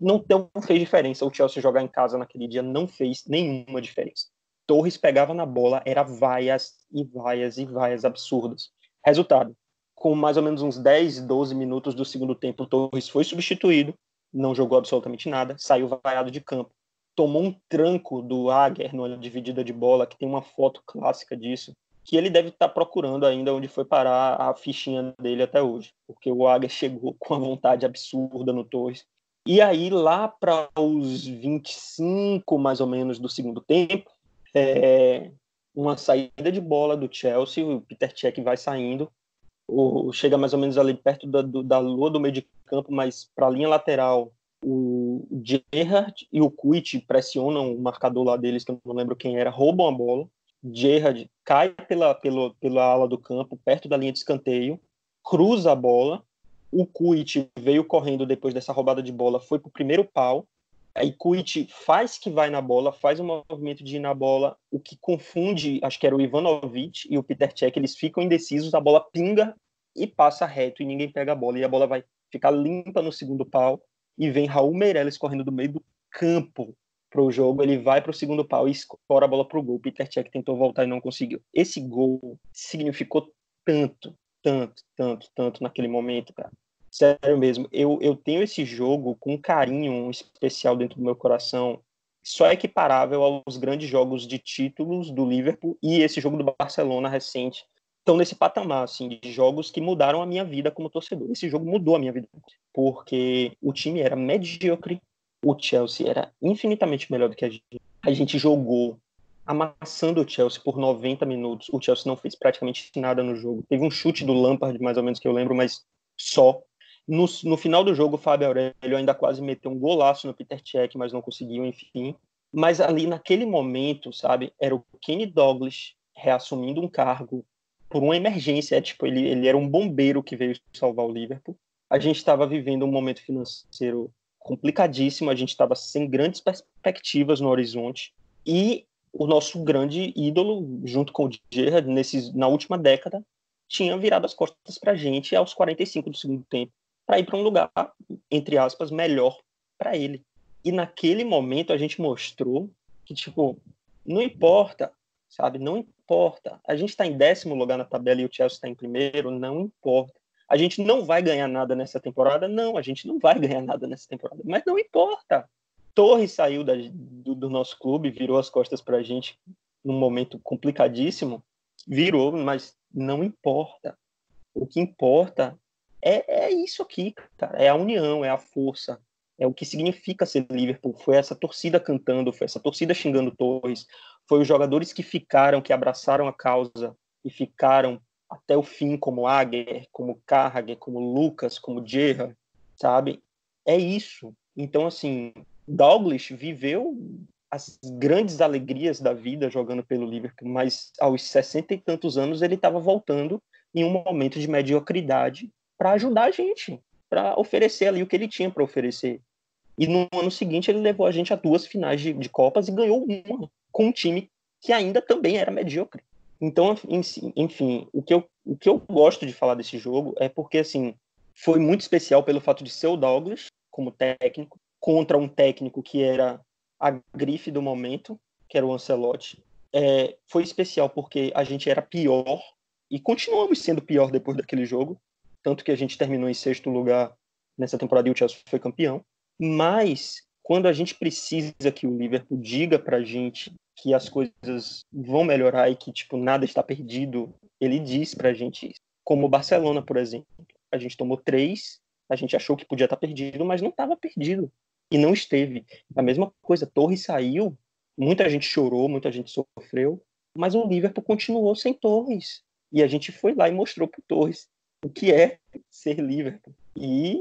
não, não fez diferença. O Chelsea jogar em casa naquele dia não fez nenhuma diferença. Torres pegava na bola, era vaias e vaias e vaias absurdas. Resultado: com mais ou menos uns 10, 12 minutos do segundo tempo, o Torres foi substituído, não jogou absolutamente nada, saiu vaiado de campo. Tomou um tranco do Aguer numa dividida de bola, que tem uma foto clássica disso, que ele deve estar procurando ainda onde foi parar a fichinha dele até hoje, porque o Aguer chegou com uma vontade absurda no Torres. E aí, lá para os 25 mais ou menos do segundo tempo, é, uma saída de bola do Chelsea, o Peter Cech vai saindo, o, chega mais ou menos ali perto da, do, da lua do meio de campo, mas para a linha lateral, o Gerrard e o Kuit pressionam o marcador lá deles, que eu não lembro quem era, roubam a bola. Gerrard cai pela, pela, pela ala do campo, perto da linha de escanteio, cruza a bola. O Kuit veio correndo depois dessa roubada de bola, foi para o primeiro pau. Aí Kuit faz que vai na bola, faz um movimento de ir na bola, o que confunde, acho que era o Ivanovic e o Peter Cech, eles ficam indecisos, a bola pinga e passa reto e ninguém pega a bola. E a bola vai ficar limpa no segundo pau e vem Raul Meirelles correndo do meio do campo para o jogo, ele vai para o segundo pau e escora a bola para o gol. Peter Cech tentou voltar e não conseguiu. Esse gol significou tanto, tanto, tanto, tanto naquele momento, cara. Sério mesmo, eu, eu tenho esse jogo com um carinho especial dentro do meu coração, só equiparável aos grandes jogos de títulos do Liverpool e esse jogo do Barcelona recente. Estão nesse patamar assim, de jogos que mudaram a minha vida como torcedor. Esse jogo mudou a minha vida, porque o time era medíocre, o Chelsea era infinitamente melhor do que a gente. A gente jogou amassando o Chelsea por 90 minutos. O Chelsea não fez praticamente nada no jogo. Teve um chute do Lampard, mais ou menos, que eu lembro, mas só. No, no final do jogo, o Fábio Aurélio ainda quase meteu um golaço no Peter Cech, mas não conseguiu, enfim. Mas ali, naquele momento, sabe, era o Kenny Douglas reassumindo um cargo por uma emergência. É, tipo, ele, ele era um bombeiro que veio salvar o Liverpool. A gente estava vivendo um momento financeiro complicadíssimo, a gente estava sem grandes perspectivas no horizonte. E o nosso grande ídolo, junto com o Gerrard, nesses, na última década, tinha virado as costas para a gente aos 45 do segundo tempo para ir para um lugar, entre aspas, melhor para ele. E naquele momento a gente mostrou que, tipo, não importa, sabe? Não importa. A gente está em décimo lugar na tabela e o Chelsea está em primeiro, não importa. A gente não vai ganhar nada nessa temporada? Não, a gente não vai ganhar nada nessa temporada. Mas não importa. Torres saiu da, do, do, nosso clube, virou as costas para a gente num momento complicadíssimo. Virou, mas não importa. O que importa é, é isso aqui, cara. É a união, é a força, é o que significa ser Liverpool. Foi essa torcida cantando, foi essa torcida xingando Torres, foi os jogadores que ficaram, que abraçaram a causa e ficaram até o fim, como Aguer, como Carragher, como Lucas, como Gerra, sabe? É isso. Então, assim, Douglas viveu as grandes alegrias da vida jogando pelo Liverpool, mas aos sessenta e tantos anos ele estava voltando em um momento de mediocridade para ajudar a gente, para oferecer ali o que ele tinha para oferecer. E no ano seguinte ele levou a gente a duas finais de, de Copas e ganhou uma com um time que ainda também era medíocre. Então, enfim, o que, eu, o que eu gosto de falar desse jogo é porque, assim, foi muito especial pelo fato de ser o Douglas como técnico contra um técnico que era a grife do momento, que era o Ancelotti. É, foi especial porque a gente era pior e continuamos sendo pior depois daquele jogo tanto que a gente terminou em sexto lugar nessa temporada e o Chelsea foi campeão. Mas quando a gente precisa que o Liverpool diga para a gente que as coisas vão melhorar e que tipo nada está perdido, ele diz pra gente isso. Como o Barcelona, por exemplo. A gente tomou três, a gente achou que podia estar perdido, mas não estava perdido. E não esteve. A mesma coisa, Torres saiu, muita gente chorou, muita gente sofreu, mas o Liverpool continuou sem Torres. E a gente foi lá e mostrou pro Torres o que é ser Liverpool. E,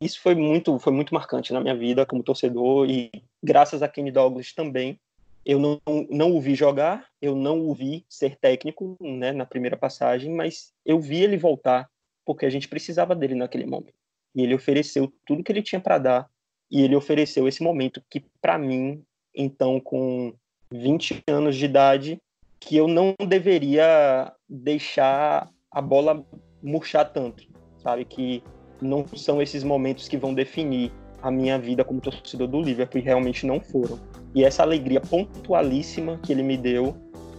isso foi muito, foi muito marcante na minha vida como torcedor e graças a Kenny Douglas também. Eu não, não o vi jogar, eu não o vi ser técnico né, na primeira passagem, mas eu vi ele voltar porque a gente precisava dele naquele momento. E ele ofereceu tudo que ele tinha para dar e ele ofereceu esse momento que para mim, então com 20 anos de idade, que eu não deveria deixar a bola murchar tanto, sabe? Que não são esses momentos que vão definir a minha vida como torcedor do Liverpool e realmente não foram. E essa alegria pontualíssima que ele me deu,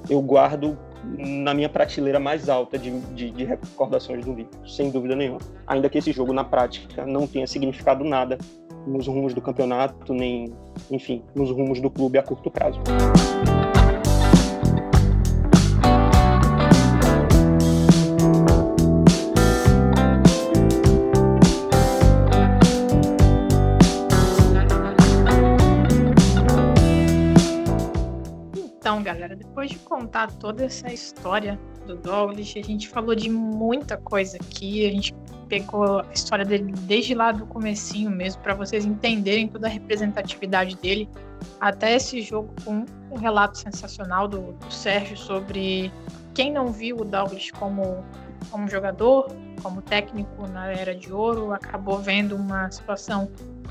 eu guardo na minha prateleira mais alta de, de, de recordações do Liverpool, sem dúvida nenhuma. Ainda que esse jogo na prática não tenha significado nada nos rumos do campeonato, nem, enfim, nos rumos do clube a curto prazo. Depois de contar toda essa história do Douglas, a gente falou de muita coisa aqui, a gente pegou a história dele desde lá do comecinho mesmo, para vocês entenderem toda a representatividade dele, até esse jogo com um relato sensacional do, do Sérgio sobre quem não viu o Douglas como, como jogador, como técnico na Era de Ouro, acabou vendo uma situação,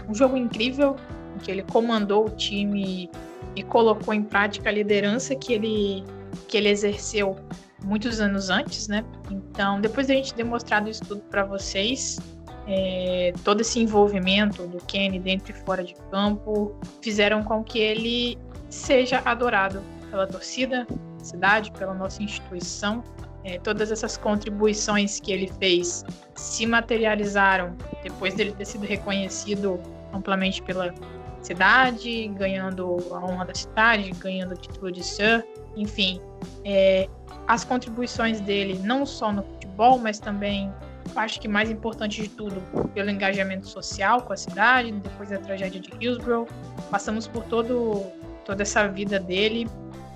um jogo incrível, que ele comandou o time e colocou em prática a liderança que ele, que ele exerceu muitos anos antes, né? Então, depois da gente ter mostrado isso tudo para vocês, é, todo esse envolvimento do Kenny dentro e fora de campo fizeram com que ele seja adorado pela torcida, cidade, pela nossa instituição. É, todas essas contribuições que ele fez se materializaram depois dele ter sido reconhecido amplamente pela cidade, ganhando a honra da cidade, ganhando o título de Sir, enfim. É, as contribuições dele, não só no futebol, mas também, acho que mais importante de tudo, pelo engajamento social com a cidade, depois da tragédia de Hillsborough. Passamos por todo, toda essa vida dele.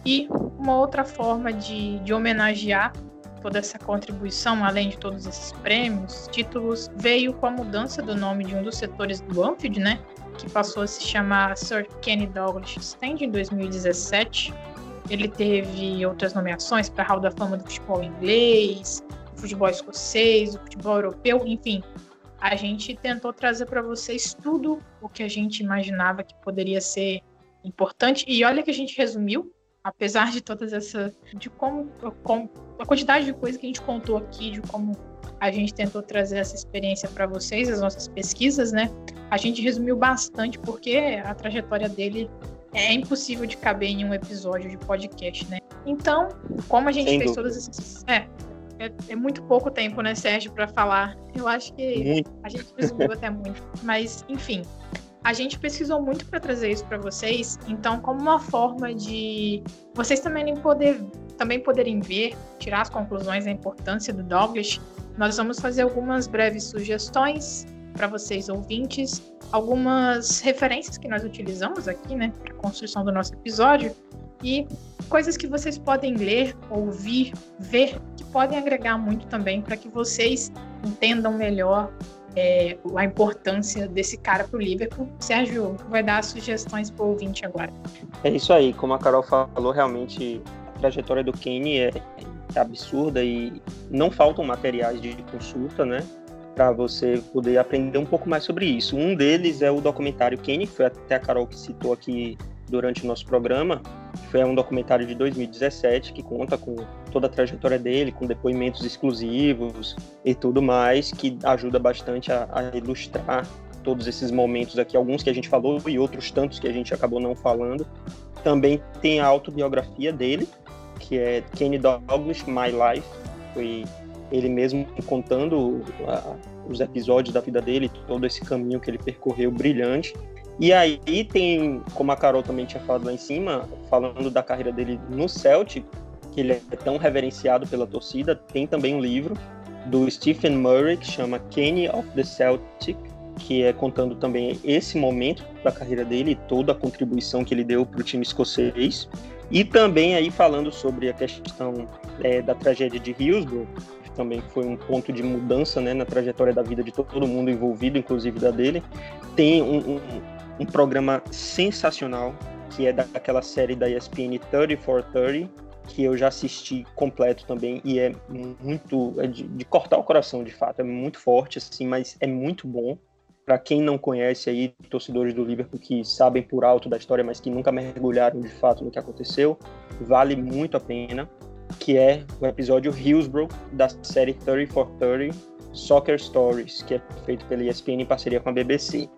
E uma outra forma de, de homenagear toda essa contribuição, além de todos esses prêmios, títulos, veio com a mudança do nome de um dos setores do Anfield, né? Que passou a se chamar Sir Kenny Douglas Stand em 2017. Ele teve outras nomeações para Hall da Fama do futebol inglês, futebol escocês, do futebol europeu, enfim. A gente tentou trazer para vocês tudo o que a gente imaginava que poderia ser importante. E olha que a gente resumiu, apesar de todas essa. de como, como a quantidade de coisa que a gente contou aqui, de como a gente tentou trazer essa experiência para vocês, as nossas pesquisas, né? A gente resumiu bastante porque a trajetória dele é impossível de caber em um episódio de podcast, né? Então, como a gente Sem fez dúvida. todas essas. É, é, é, muito pouco tempo, né, Sérgio, para falar. Eu acho que muito. a gente resumiu até muito. Mas, enfim, a gente pesquisou muito para trazer isso para vocês. Então, como uma forma de vocês também poder, também poderem ver, tirar as conclusões da importância do Douglas, nós vamos fazer algumas breves sugestões para vocês ouvintes, algumas referências que nós utilizamos aqui, né, para a construção do nosso episódio e coisas que vocês podem ler, ouvir, ver, que podem agregar muito também para que vocês entendam melhor é, a importância desse cara para o Liverpool. Sérgio vai dar sugestões para o ouvinte agora. É isso aí, como a Carol falou, realmente a trajetória do é, é absurda e não faltam materiais de consulta, né? Para você poder aprender um pouco mais sobre isso. Um deles é o documentário Kenny, que foi até a Carol que citou aqui durante o nosso programa. Foi um documentário de 2017 que conta com toda a trajetória dele, com depoimentos exclusivos e tudo mais, que ajuda bastante a, a ilustrar todos esses momentos aqui, alguns que a gente falou e outros tantos que a gente acabou não falando. Também tem a autobiografia dele, que é Kenny Douglas, My Life. Foi ele mesmo contando os episódios da vida dele, todo esse caminho que ele percorreu brilhante. E aí tem, como a Carol também tinha falado lá em cima, falando da carreira dele no Celtic, que ele é tão reverenciado pela torcida, tem também um livro do Stephen Murray que chama Kenny of the Celtic, que é contando também esse momento da carreira dele e toda a contribuição que ele deu para o time escocês. E também aí falando sobre a questão é, da tragédia de Hillsborough, que também foi um ponto de mudança né, na trajetória da vida de todo mundo envolvido, inclusive da dele. Tem um, um, um programa sensacional, que é daquela série da ESPN 30 for 30, que eu já assisti completo também e é muito é de, de, cortar o coração de fato é muito forte assim mas é muito bom para quem não conhece aí, torcedores do Liverpool que sabem por alto da história, mas que nunca mergulharam de fato no que aconteceu, vale muito a pena, que é o episódio Hillsborough da série 30 for 30 Soccer Stories, que é feito pela ESPN em parceria com a BBC.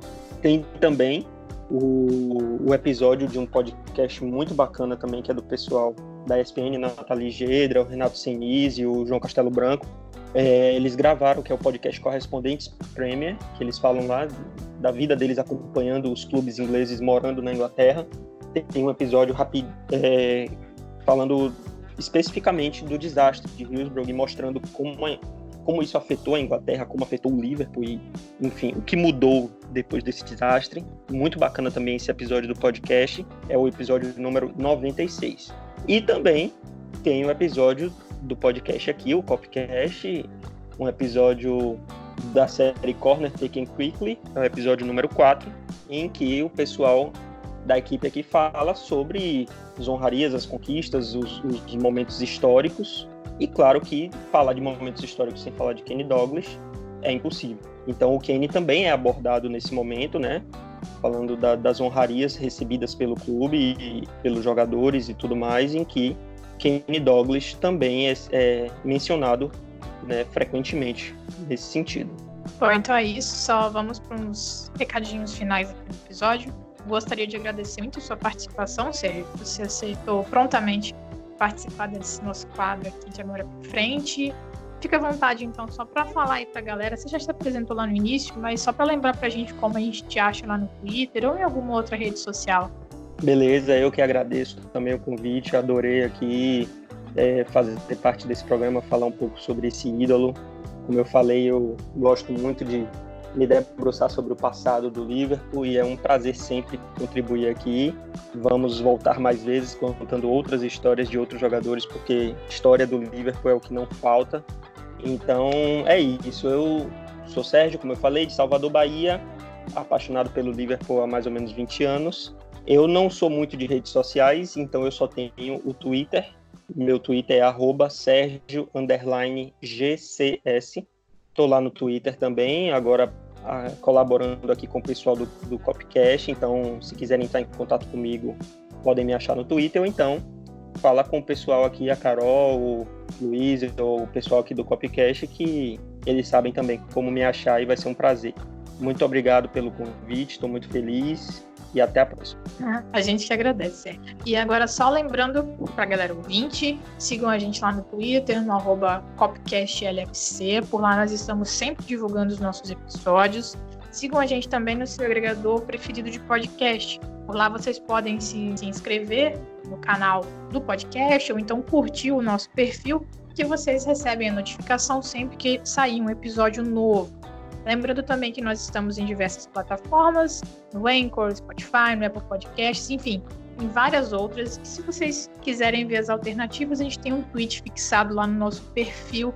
Tem também o, o episódio de um podcast muito bacana também, que é do pessoal da ESPN, Nathalie Gedra, o Renato Senise o João Castelo Branco, é, eles gravaram, que é o podcast Correspondentes Premier, que eles falam lá da vida deles acompanhando os clubes ingleses morando na Inglaterra. Tem um episódio rápido é, falando especificamente do desastre de Hillsborough e mostrando como, é, como isso afetou a Inglaterra, como afetou o Liverpool e, enfim, o que mudou depois desse desastre. Muito bacana também esse episódio do podcast, é o episódio número 96. E também tem o episódio do podcast aqui, o Copcast, um episódio da série Corner Taken Quickly, é o episódio número 4, em que o pessoal da equipe aqui fala sobre as honrarias, as conquistas, os, os momentos históricos. E claro que falar de momentos históricos sem falar de Kenny Douglas é impossível. Então o Kenny também é abordado nesse momento, né? Falando da, das honrarias recebidas pelo clube e pelos jogadores e tudo mais, em que Kenny Douglas também é, é mencionado né, frequentemente nesse sentido. Bom, então é isso. Só vamos para uns recadinhos finais do episódio. Gostaria de agradecer muito a sua participação, Sérgio. Você aceitou prontamente participar desse nosso quadro aqui de agora para frente. Fica à vontade, então, só para falar aí para a galera. Você já se apresentou lá no início, mas só para lembrar para a gente como a gente te acha lá no Twitter ou em alguma outra rede social. Beleza, eu que agradeço também o convite, adorei aqui é, fazer parte desse programa, falar um pouco sobre esse ídolo. Como eu falei, eu gosto muito de me debruçar sobre o passado do Liverpool e é um prazer sempre contribuir aqui. Vamos voltar mais vezes contando outras histórias de outros jogadores, porque história do Liverpool é o que não falta. Então é isso. Eu sou Sérgio, como eu falei, de Salvador, Bahia, apaixonado pelo Liverpool há mais ou menos 20 anos. Eu não sou muito de redes sociais, então eu só tenho o Twitter. Meu Twitter é arroba Sérgio GCS. Estou lá no Twitter também, agora ah, colaborando aqui com o pessoal do, do Copcast. Então, se quiserem entrar em contato comigo, podem me achar no Twitter ou então falar com o pessoal aqui, a Carol, o Luiz ou o pessoal aqui do Copcast, que eles sabem também como me achar e vai ser um prazer. Muito obrigado pelo convite, estou muito feliz e até a próxima. Ah, a gente que agradece. E agora, só lembrando para a galera ouvinte, sigam a gente lá no Twitter, no arroba CopcastLFC. Por lá nós estamos sempre divulgando os nossos episódios. Sigam a gente também no seu agregador preferido de podcast. Por lá vocês podem se, se inscrever no canal do podcast ou então curtir o nosso perfil, que vocês recebem a notificação sempre que sair um episódio novo. Lembrando também que nós estamos em diversas plataformas, no Anchor, Spotify, no Apple Podcasts, enfim, em várias outras. E se vocês quiserem ver as alternativas, a gente tem um tweet fixado lá no nosso perfil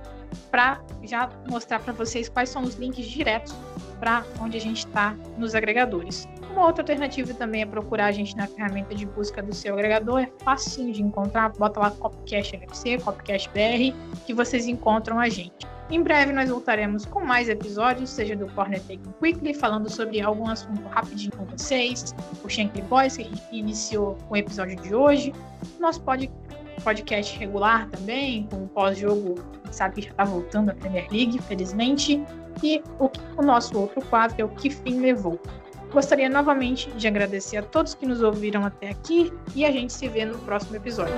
para já mostrar para vocês quais são os links diretos para onde a gente está nos agregadores. Uma outra alternativa também é procurar a gente na ferramenta de busca do seu agregador. É facinho de encontrar. Bota lá Copcast LFC, Copcast BR, que vocês encontram a gente. Em breve nós voltaremos com mais episódios, seja do Corner Taking Quickly, falando sobre algum assunto rapidinho com vocês, o Shankly Boys, que iniciou com o episódio de hoje, nosso pod, podcast regular também, com o pós-jogo, sabe que já está voltando a Premier League, felizmente, e o, o nosso outro quadro, é o Que Fim Levou. Gostaria novamente de agradecer a todos que nos ouviram até aqui e a gente se vê no próximo episódio.